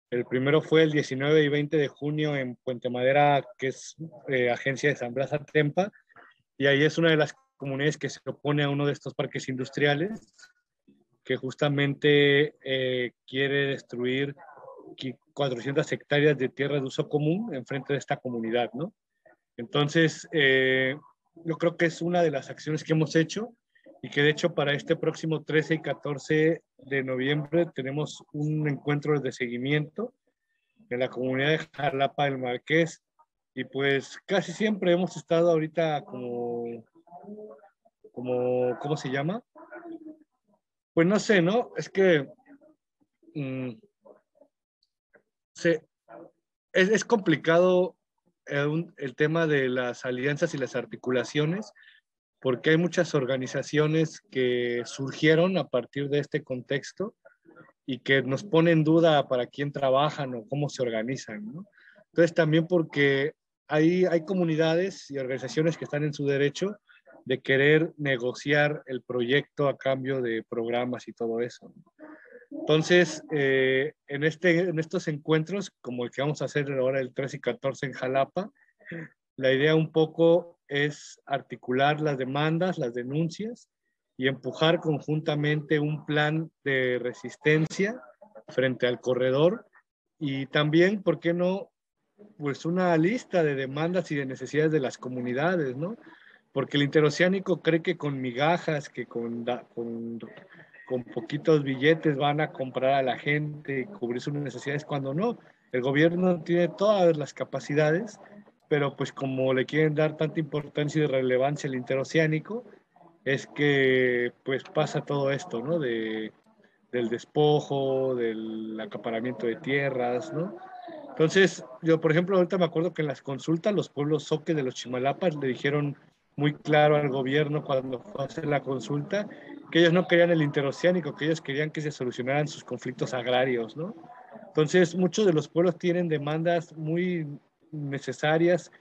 El primero fue el 19 y 20 de junio en Puente Madera, que es eh, agencia de San Blas Artempa, y ahí es una de las comunidades que se opone a uno de estos parques industriales, que justamente quiere destruir 400 hectáreas de tierra de uso común enfrente de esta comunidad, ¿no? Entonces, eh, yo creo que es una de las acciones que hemos hecho y que de hecho para este próximo 13 y 14 de noviembre tenemos un encuentro de seguimiento en la comunidad de Jalapa del Marqués y pues casi siempre hemos estado ahorita como, como ¿cómo se llama? Pues no sé, ¿no? Es que mm, es, es, complicado el, el, tema de las alianzas y las articulaciones, porque hay muchas organizaciones que surgieron a partir de este contexto y que nos ponen en duda para quién trabajan o cómo se organizan. ¿no? Entonces también porque hay, hay comunidades y organizaciones que están en su derecho de querer negociar el proyecto a cambio de programas y todo eso. Entonces, eh, en, este, en estos encuentros, como el que vamos a hacer ahora el 13 y 14 en Jalapa, la idea un poco es articular las demandas, las denuncias y empujar conjuntamente un plan de resistencia frente al corredor y también, ¿por qué no? Pues una lista de demandas y de necesidades de las comunidades, ¿no? Porque el interoceánico cree que con migajas, que con, con con poquitos billetes van a comprar a la gente y cubrir sus necesidades cuando no. El gobierno tiene todas las capacidades, pero pues como le quieren dar tanta importancia y relevancia al interoceánico, es que pues pasa todo esto, ¿no? De, del despojo, del acaparamiento de tierras, ¿no? Entonces, yo, por ejemplo, ahorita me acuerdo que en las consultas los pueblos soque de los Chimalapas le dijeron muy claro al gobierno cuando fue a hacer la consulta que ellos no querían el interoceánico, que ellos querían que se solucionaran sus conflictos agrarios, ¿no? Entonces, muchos de los pueblos tienen demandas muy necesarias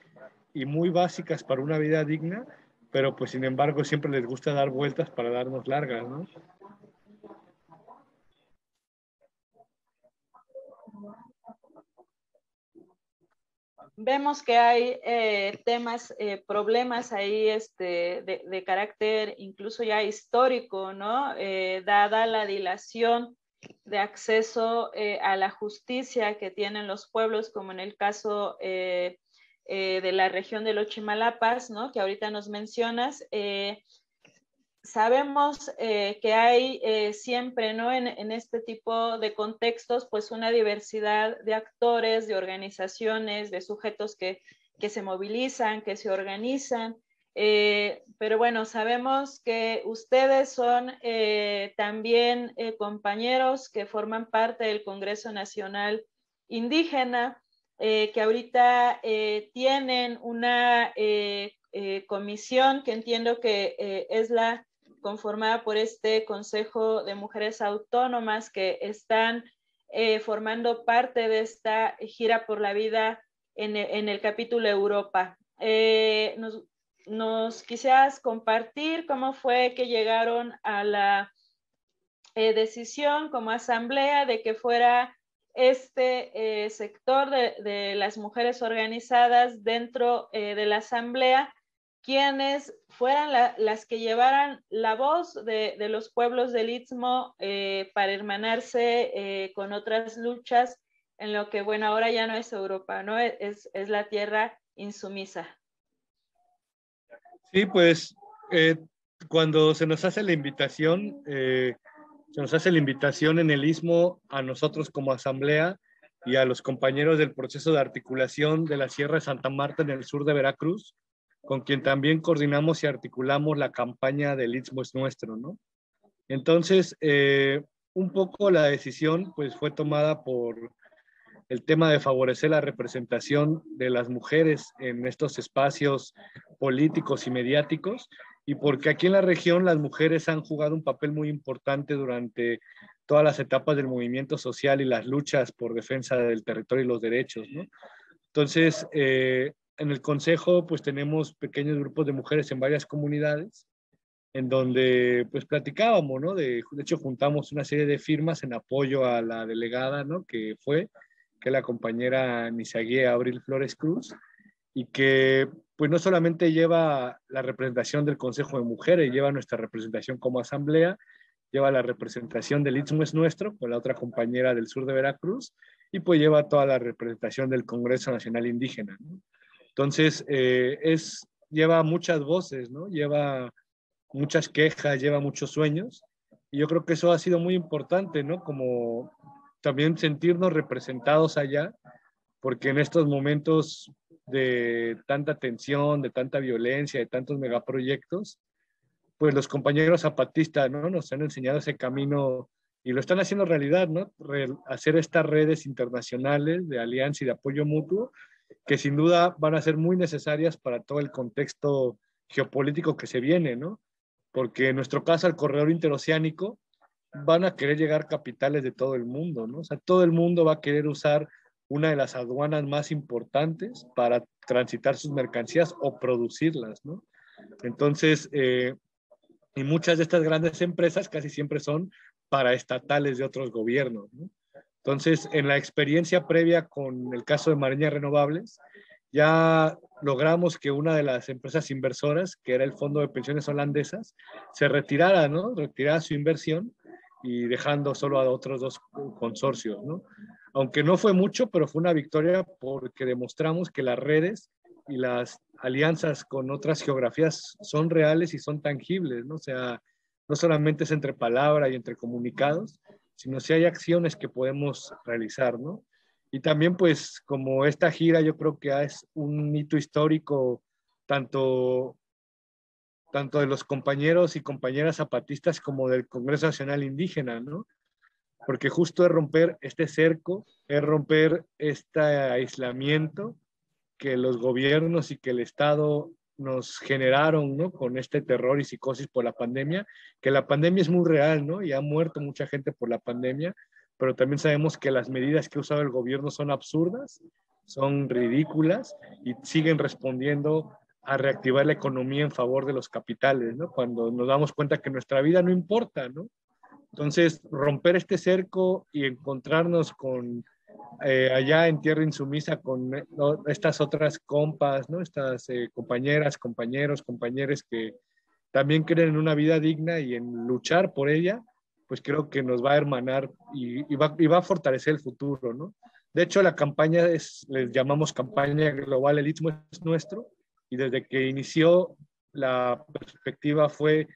y muy básicas para una vida digna, pero pues sin embargo siempre les gusta dar vueltas para darnos largas, ¿no? Vemos que hay eh, temas, eh, problemas ahí este, de, carácter incluso ya histórico, ¿no? Eh, dada la dilación de acceso a la justicia que tienen los pueblos, como en el caso eh, de la región de los Chimalapas, ¿no? que ahorita nos mencionas, eh, sabemos eh, que hay siempre ¿no? En, este tipo de contextos pues una diversidad de actores, de organizaciones, de sujetos que, que se movilizan, que se organizan. pero bueno, sabemos que ustedes son también compañeros que forman parte del Congreso Nacional Indígena. Eh, que ahorita eh, tienen una eh, comisión que entiendo que es la conformada por este Consejo de Mujeres Autónomas que están formando parte de esta gira por la vida en, en el capítulo Europa. Nos, nos, quisieras compartir cómo fue que llegaron a la decisión como asamblea de que fuera este eh, sector de, las mujeres organizadas dentro eh, de la asamblea, quienes fueran las que llevaran la voz de, los pueblos del Istmo eh, para hermanarse con otras luchas en lo que, bueno, ahora ya no es Europa, ¿no? Es, es la tierra insumisa. Sí, pues cuando se nos hace la invitación, se nos hace la invitación en el Istmo a nosotros como asamblea y a los compañeros del proceso de articulación de la Sierra de Santa Marta en el sur de Veracruz, con quien también coordinamos y articulamos la campaña del Istmo es nuestro, ¿no? Entonces, eh, un poco la decisión pues fue tomada por el tema de favorecer la representación de las mujeres en estos espacios políticos y mediáticos y porque aquí en la región las mujeres han jugado un papel muy importante durante todas las etapas del movimiento social y las luchas por defensa del territorio y los derechos, ¿no? Entonces, eh, en el Consejo, pues tenemos pequeños grupos de mujeres en varias comunidades, en donde pues platicábamos, ¿no? De, de hecho, juntamos una serie de firmas en apoyo a la delegada, ¿no? Que fue, que la compañera Nisagué Abril Flores Cruz, y que pues no solamente lleva la representación del Consejo de Mujeres, lleva nuestra representación como asamblea, lleva la representación del Istmo es Nuestro, con la otra compañera del sur de Veracruz, y pues lleva toda la representación del Congreso Nacional Indígena. Entonces, eh, es, lleva muchas voces, ¿no? lleva muchas quejas, lleva muchos sueños, y yo creo que eso ha sido muy importante, ¿no? Como también sentirnos representados allá, porque en estos momentos de tanta tensión, de tanta violencia, de tantos megaproyectos, pues los compañeros zapatistas, ¿no? Nos han enseñado ese camino y lo están haciendo realidad, ¿no? hacer estas redes internacionales de alianza y de apoyo mutuo, que sin duda van a ser muy necesarias para todo el contexto geopolítico que se viene, ¿no? Porque en nuestro caso, al corredor interoceánico, van a querer llegar capitales de todo el mundo, ¿no? O sea, todo el mundo va a querer usar una de las aduanas más importantes para transitar sus mercancías o producirlas, ¿no? Entonces, eh, y muchas de estas grandes empresas casi siempre son paraestatales de otros gobiernos, ¿no? Entonces, en la experiencia previa con el caso de Mariñas Renovables, ya logramos que una de las empresas inversoras, que era el Fondo de Pensiones Holandesas, se retirara, ¿no? Retirara su inversión y dejando solo a otros dos consorcios, ¿no? aunque no fue mucho, pero fue una victoria porque demostramos que las redes y las alianzas con otras geografías son reales y son tangibles, ¿no? O sea, no solamente es entre palabra y entre comunicados, sino si hay acciones que podemos realizar, ¿no? Y también, pues, como esta gira yo creo que es un hito histórico, tanto, tanto de los compañeros y compañeras zapatistas como del Congreso Nacional Indígena, ¿no? Porque justo es romper este cerco, es romper este aislamiento que los gobiernos y que el Estado nos generaron, ¿no? Con este terror y psicosis por la pandemia, que la pandemia es muy real, ¿no? Y ha muerto mucha gente por la pandemia, pero también sabemos que las medidas que ha usado el gobierno son absurdas, son ridículas y siguen respondiendo a reactivar la economía en favor de los capitales, ¿no? Cuando nos damos cuenta que nuestra vida no importa, ¿no? Entonces, romper este cerco y encontrarnos con eh, allá en Tierra Insumisa con eh, estas otras compas, ¿no? Estas eh, compañeras, compañeros, compañeros que también creen en una vida digna y en luchar por ella, pues creo que nos va a hermanar y, va, y va, a fortalecer el futuro, ¿no? De hecho, la campaña es, les llamamos campaña global, el Istmo es nuestro, y desde que inició la perspectiva fue,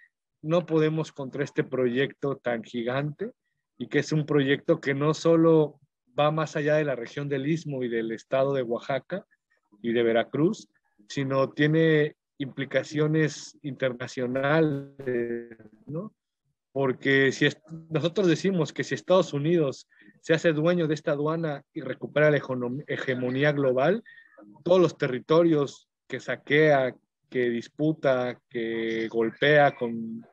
no podemos contra este proyecto tan gigante y que es un proyecto que no solo va más allá de la región del Istmo y del estado de Oaxaca y de Veracruz, sino tiene implicaciones internacionales, ¿no? Porque si nosotros decimos que si Estados Unidos se hace dueño de esta aduana y recupera la hegemonía global, todos los territorios que saquea, que disputa, que golpea con,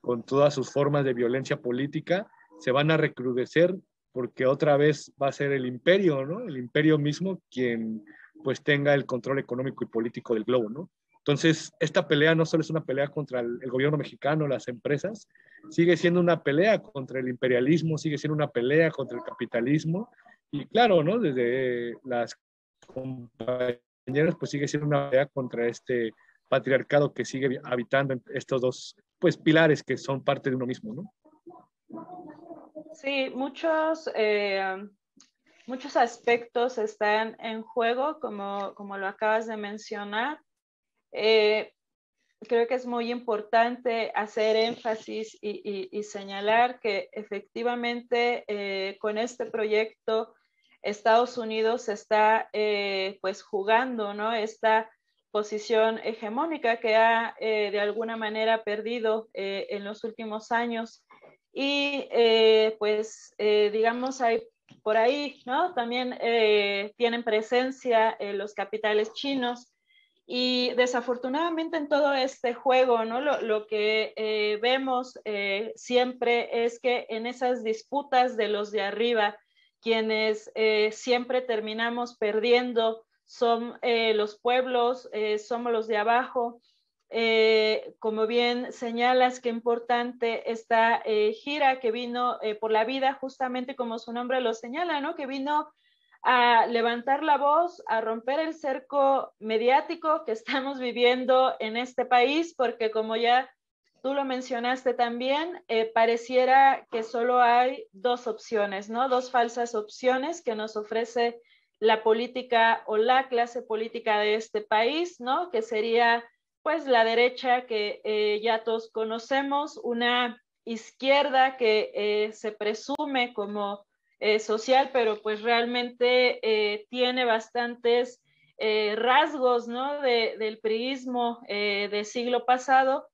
con todas sus formas de violencia política, se van a recrudecer porque otra vez va a ser el imperio, ¿no? El imperio mismo quien pues tenga el control económico y político del globo, ¿no? Entonces, esta pelea no solo es una pelea contra el, gobierno mexicano, las empresas, sigue siendo una pelea contra el imperialismo, sigue siendo una pelea contra el capitalismo. Y claro, ¿no? Desde las compañeras, pues sigue siendo una pelea contra este patriarcado que sigue habitando estos dos, pues, pilares que son parte de uno mismo, ¿no? Sí, muchos, eh, muchos aspectos están en juego, como, como lo acabas de mencionar. Eh, creo que es muy importante hacer énfasis y, señalar que efectivamente eh, con este proyecto Estados Unidos está pues jugando ¿no? esta posición hegemónica que ha de alguna manera perdido en los últimos años y eh, pues, eh, digamos, hay por ahí, ¿no? También eh, tienen presencia los capitales chinos. Y desafortunadamente en todo este juego, ¿no? Lo, lo que vemos siempre es que en esas disputas de los de arriba, quienes siempre terminamos perdiendo son los pueblos, somos los de abajo, eh, como bien señalas, qué importante esta eh, gira que vino eh, por la vida, justamente como su nombre lo señala, ¿no? Que vino a levantar la voz, a romper el cerco mediático que estamos viviendo en este país, porque como ya tú lo mencionaste también, pareciera que solo hay dos opciones, ¿no? Dos falsas opciones que nos ofrece la política o la clase política de este país, ¿no? Que sería pues la derecha que eh, ya todos conocemos, una izquierda que eh, se presume como eh, social, pero pues realmente tiene bastantes rasgos ¿no? del priismo del siglo pasado.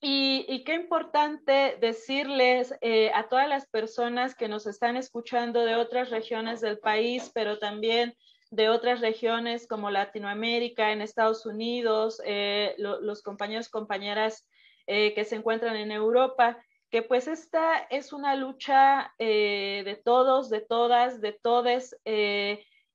Y, qué importante decirles a todas las personas que nos están escuchando de otras regiones del país, pero también de otras regiones como Latinoamérica, en Estados Unidos, eh, los compañeros, compañeras eh, que se encuentran en Europa, que pues esta es una lucha eh, de todos, de todas, de todes,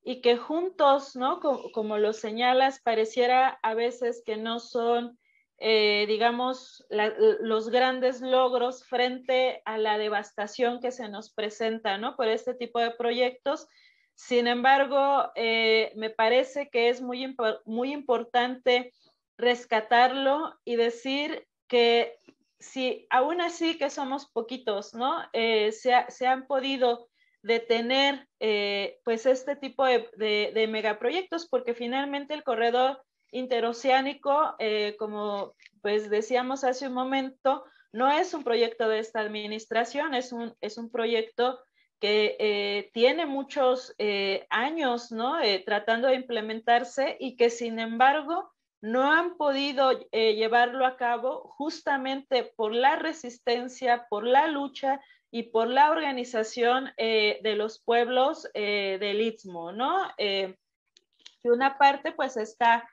y que juntos, ¿no? Como, lo señalas, pareciera a veces que no son, digamos, los grandes logros frente a la devastación que se nos presenta, ¿no? Por este tipo de proyectos sin embargo, eh, me parece que es muy, muy importante rescatarlo y decir que si aún así que somos poquitos, ¿no? Eh, se, han podido detener eh, pues este tipo de, de, megaproyectos porque finalmente el corredor interoceánico, como pues decíamos hace un momento, no es un proyecto de esta administración, es un, es un proyecto que eh, tiene muchos eh, años, ¿no? Eh, tratando de implementarse y que sin embargo no han podido llevarlo a cabo justamente por la resistencia, por la lucha y por la organización de los pueblos del Istmo, ¿no? que una parte pues está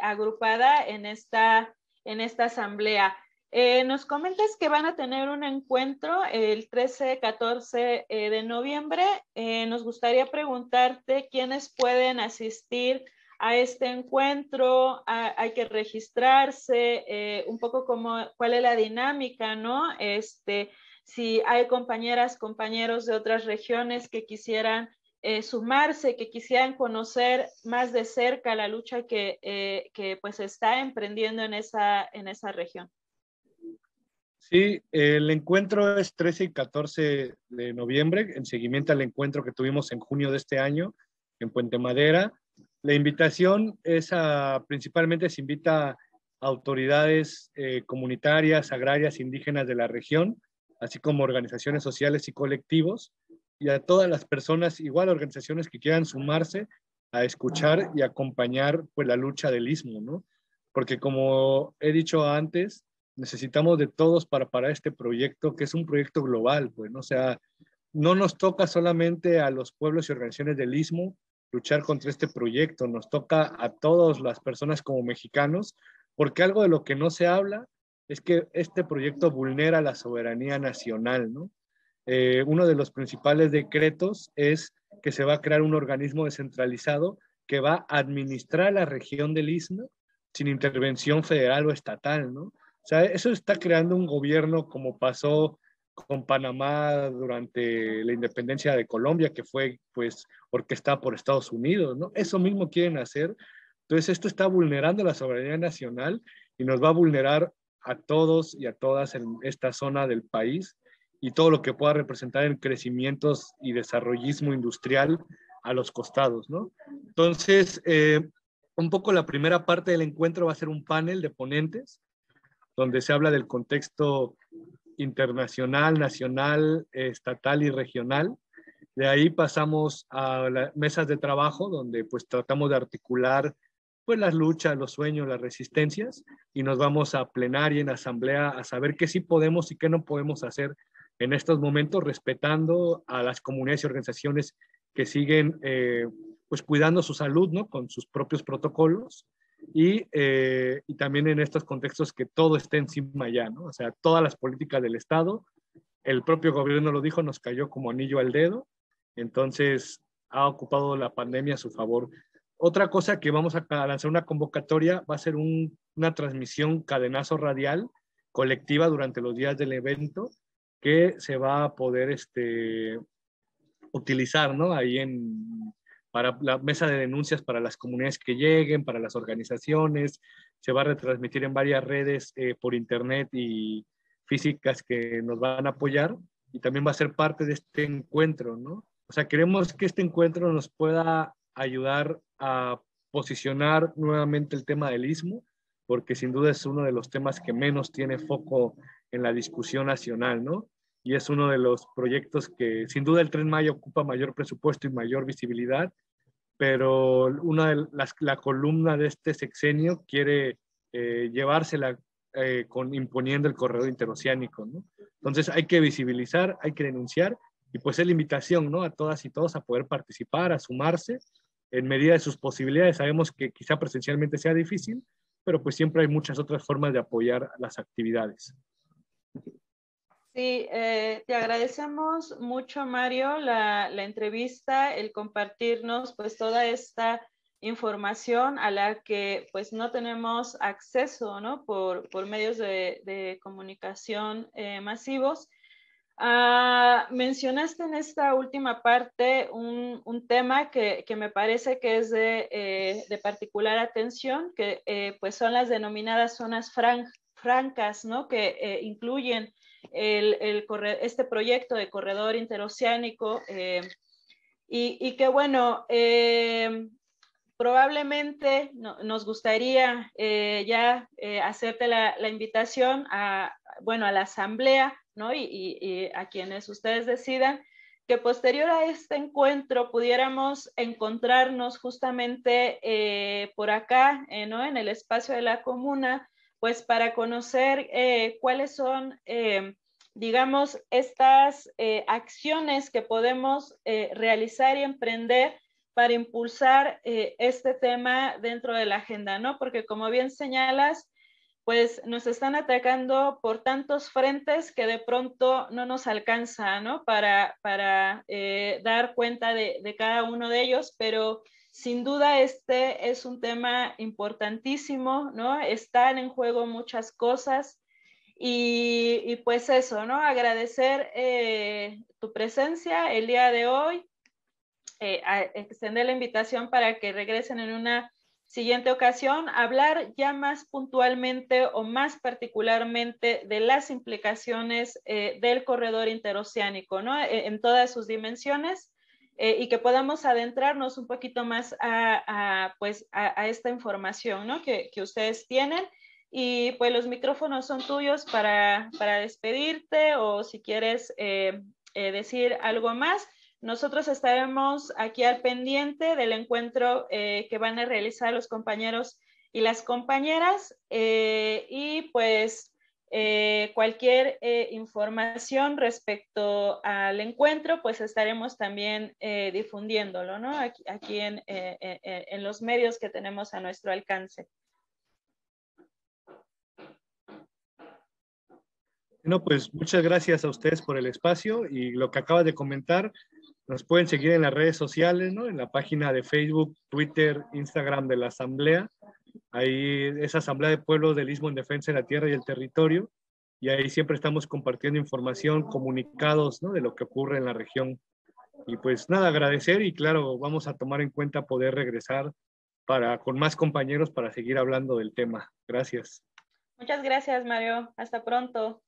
agrupada en esta, en esta asamblea. Eh, nos comentas que van a tener un encuentro el 13-14 eh, de noviembre. Eh, nos gustaría preguntarte quiénes pueden asistir a este encuentro. hay que registrarse, un poco cuál es la dinámica, ¿no? Este, si hay compañeras, compañeros de otras regiones que quisieran sumarse, que quisieran conocer más de cerca la lucha que, que pues está emprendiendo en esa, en esa región. Sí, el encuentro es 13 y 14 de noviembre, en seguimiento al encuentro que tuvimos en junio de este año en Puente Madera. La invitación es a, principalmente se invita a autoridades eh, comunitarias, agrarias, indígenas de la región, así como organizaciones sociales y colectivos, y a todas las personas, igual organizaciones que quieran sumarse a escuchar y acompañar pues la lucha del istmo, ¿no? Porque como he dicho antes, necesitamos de todos para para este proyecto, que es un proyecto global, pues, ¿no? O sea, no nos toca solamente a los pueblos y organizaciones del Istmo luchar contra este proyecto, nos toca a todas las personas como mexicanos, porque algo de lo que no se habla es que este proyecto vulnera la soberanía nacional, ¿no? Eh, uno de los principales decretos es que se va a crear un organismo descentralizado que va a administrar la región del Istmo sin intervención federal o estatal, ¿no? Sea, eso está creando un gobierno como pasó con Panamá durante la independencia de Colombia, que fue pues orquestada por Estados Unidos, ¿no? Eso mismo quieren hacer. Entonces, esto está vulnerando la soberanía nacional y nos va a vulnerar a todos y a todas en esta zona del país y todo lo que pueda representar en crecimientos y desarrollismo industrial a los costados, ¿no? Entonces, eh, un poco la primera parte del encuentro va a ser un panel de ponentes donde se habla del contexto internacional, nacional, estatal y regional. De ahí pasamos a las mesas de trabajo, donde pues tratamos de articular pues las luchas, los sueños, las resistencias, y nos vamos a plenaria en asamblea a saber qué sí podemos y qué no podemos hacer en estos momentos, respetando a las comunidades y organizaciones que siguen eh, pues cuidando su salud, ¿no? Con sus propios protocolos y, eh, y, también en estos contextos que todo esté encima ya, ¿no? O sea, todas las políticas del Estado, el propio gobierno lo dijo, nos cayó como anillo al dedo, entonces ha ocupado la pandemia a su favor. Otra cosa que vamos a lanzar una convocatoria va a ser un, una transmisión cadenazo radial colectiva durante los días del evento que se va a poder este, utilizar, ¿no? Ahí en, para la mesa de denuncias para las comunidades que lleguen, para las organizaciones. Se va a retransmitir en varias redes eh, por internet y físicas que nos van a apoyar y también va a ser parte de este encuentro, ¿no? O sea, queremos que este encuentro nos pueda ayudar a posicionar nuevamente el tema del istmo, porque sin duda es uno de los temas que menos tiene foco en la discusión nacional, ¿no? Y es uno de los proyectos que sin duda el Tren Maya ocupa mayor presupuesto y mayor visibilidad, pero una de las, la columna de este sexenio quiere eh, llevársela eh, con, imponiendo el corredor interoceánico. Entonces hay que visibilizar, hay que denunciar y pues es la invitación, ¿no? A todas y todos a poder participar, a sumarse en medida de sus posibilidades. Sabemos que quizá presencialmente sea difícil, pero pues siempre hay muchas otras formas de apoyar las actividades. Sí, eh, te agradecemos mucho, Mario, la, entrevista, el compartirnos pues toda esta información a la que pues no tenemos acceso, ¿no? Por, medios de, comunicación eh, masivos. Ah, mencionaste en esta última parte un, tema que, me parece que es de, eh, particular atención, que pues son las denominadas zonas francas, ¿no? Que incluyen el, este proyecto de corredor interoceánico eh, y, que bueno, eh, probablemente nos gustaría eh, ya hacerte la, invitación a, bueno, a la asamblea, ¿no? Y, a quienes ustedes decidan, que posterior a este encuentro pudiéramos encontrarnos justamente por acá, ¿no? En el espacio de la comuna, pues para conocer eh, cuáles son, digamos, estas acciones que podemos realizar y emprender para impulsar este tema dentro de la agenda, ¿no? Porque como bien señalas, pues nos están atacando por tantos frentes que de pronto no nos alcanza, ¿no? Para, para eh, dar cuenta de, cada uno de ellos, pero sin duda este es un tema importantísimo, ¿no? Están en juego muchas cosas y, pues eso, ¿no? Agradecer eh, tu presencia el día de hoy, eh, extender la invitación para que regresen en una siguiente ocasión, hablar ya más puntualmente o más particularmente de las implicaciones eh, del corredor interoceánico, ¿no? E, en todas sus dimensiones eh, y que podamos adentrarnos un poquito más a, pues, a, esta información, ¿no? Que, que, ustedes tienen. Y pues los micrófonos son tuyos para, para despedirte o si quieres eh, decir algo más. Nosotros estaremos aquí al pendiente del encuentro eh, que van a realizar los compañeros y las compañeras eh, y pues eh, cualquier información respecto al encuentro pues estaremos también difundiéndolo, ¿no? Aquí, aquí en, en los medios que tenemos a nuestro alcance. Bueno, pues muchas gracias a ustedes por el espacio y lo que acaba de comentar, nos pueden seguir en las redes sociales, ¿no? En la página de Facebook, Twitter, Instagram de la Asamblea. Ahí es Asamblea de Pueblos del Istmo en Defensa de la Tierra y el Territorio. Y ahí siempre estamos compartiendo información, comunicados. De lo que ocurre en la región. Y pues nada, agradecer y claro, vamos a tomar en cuenta poder regresar para, con más compañeros para seguir hablando del tema. Gracias. Muchas gracias, Mario. Hasta pronto.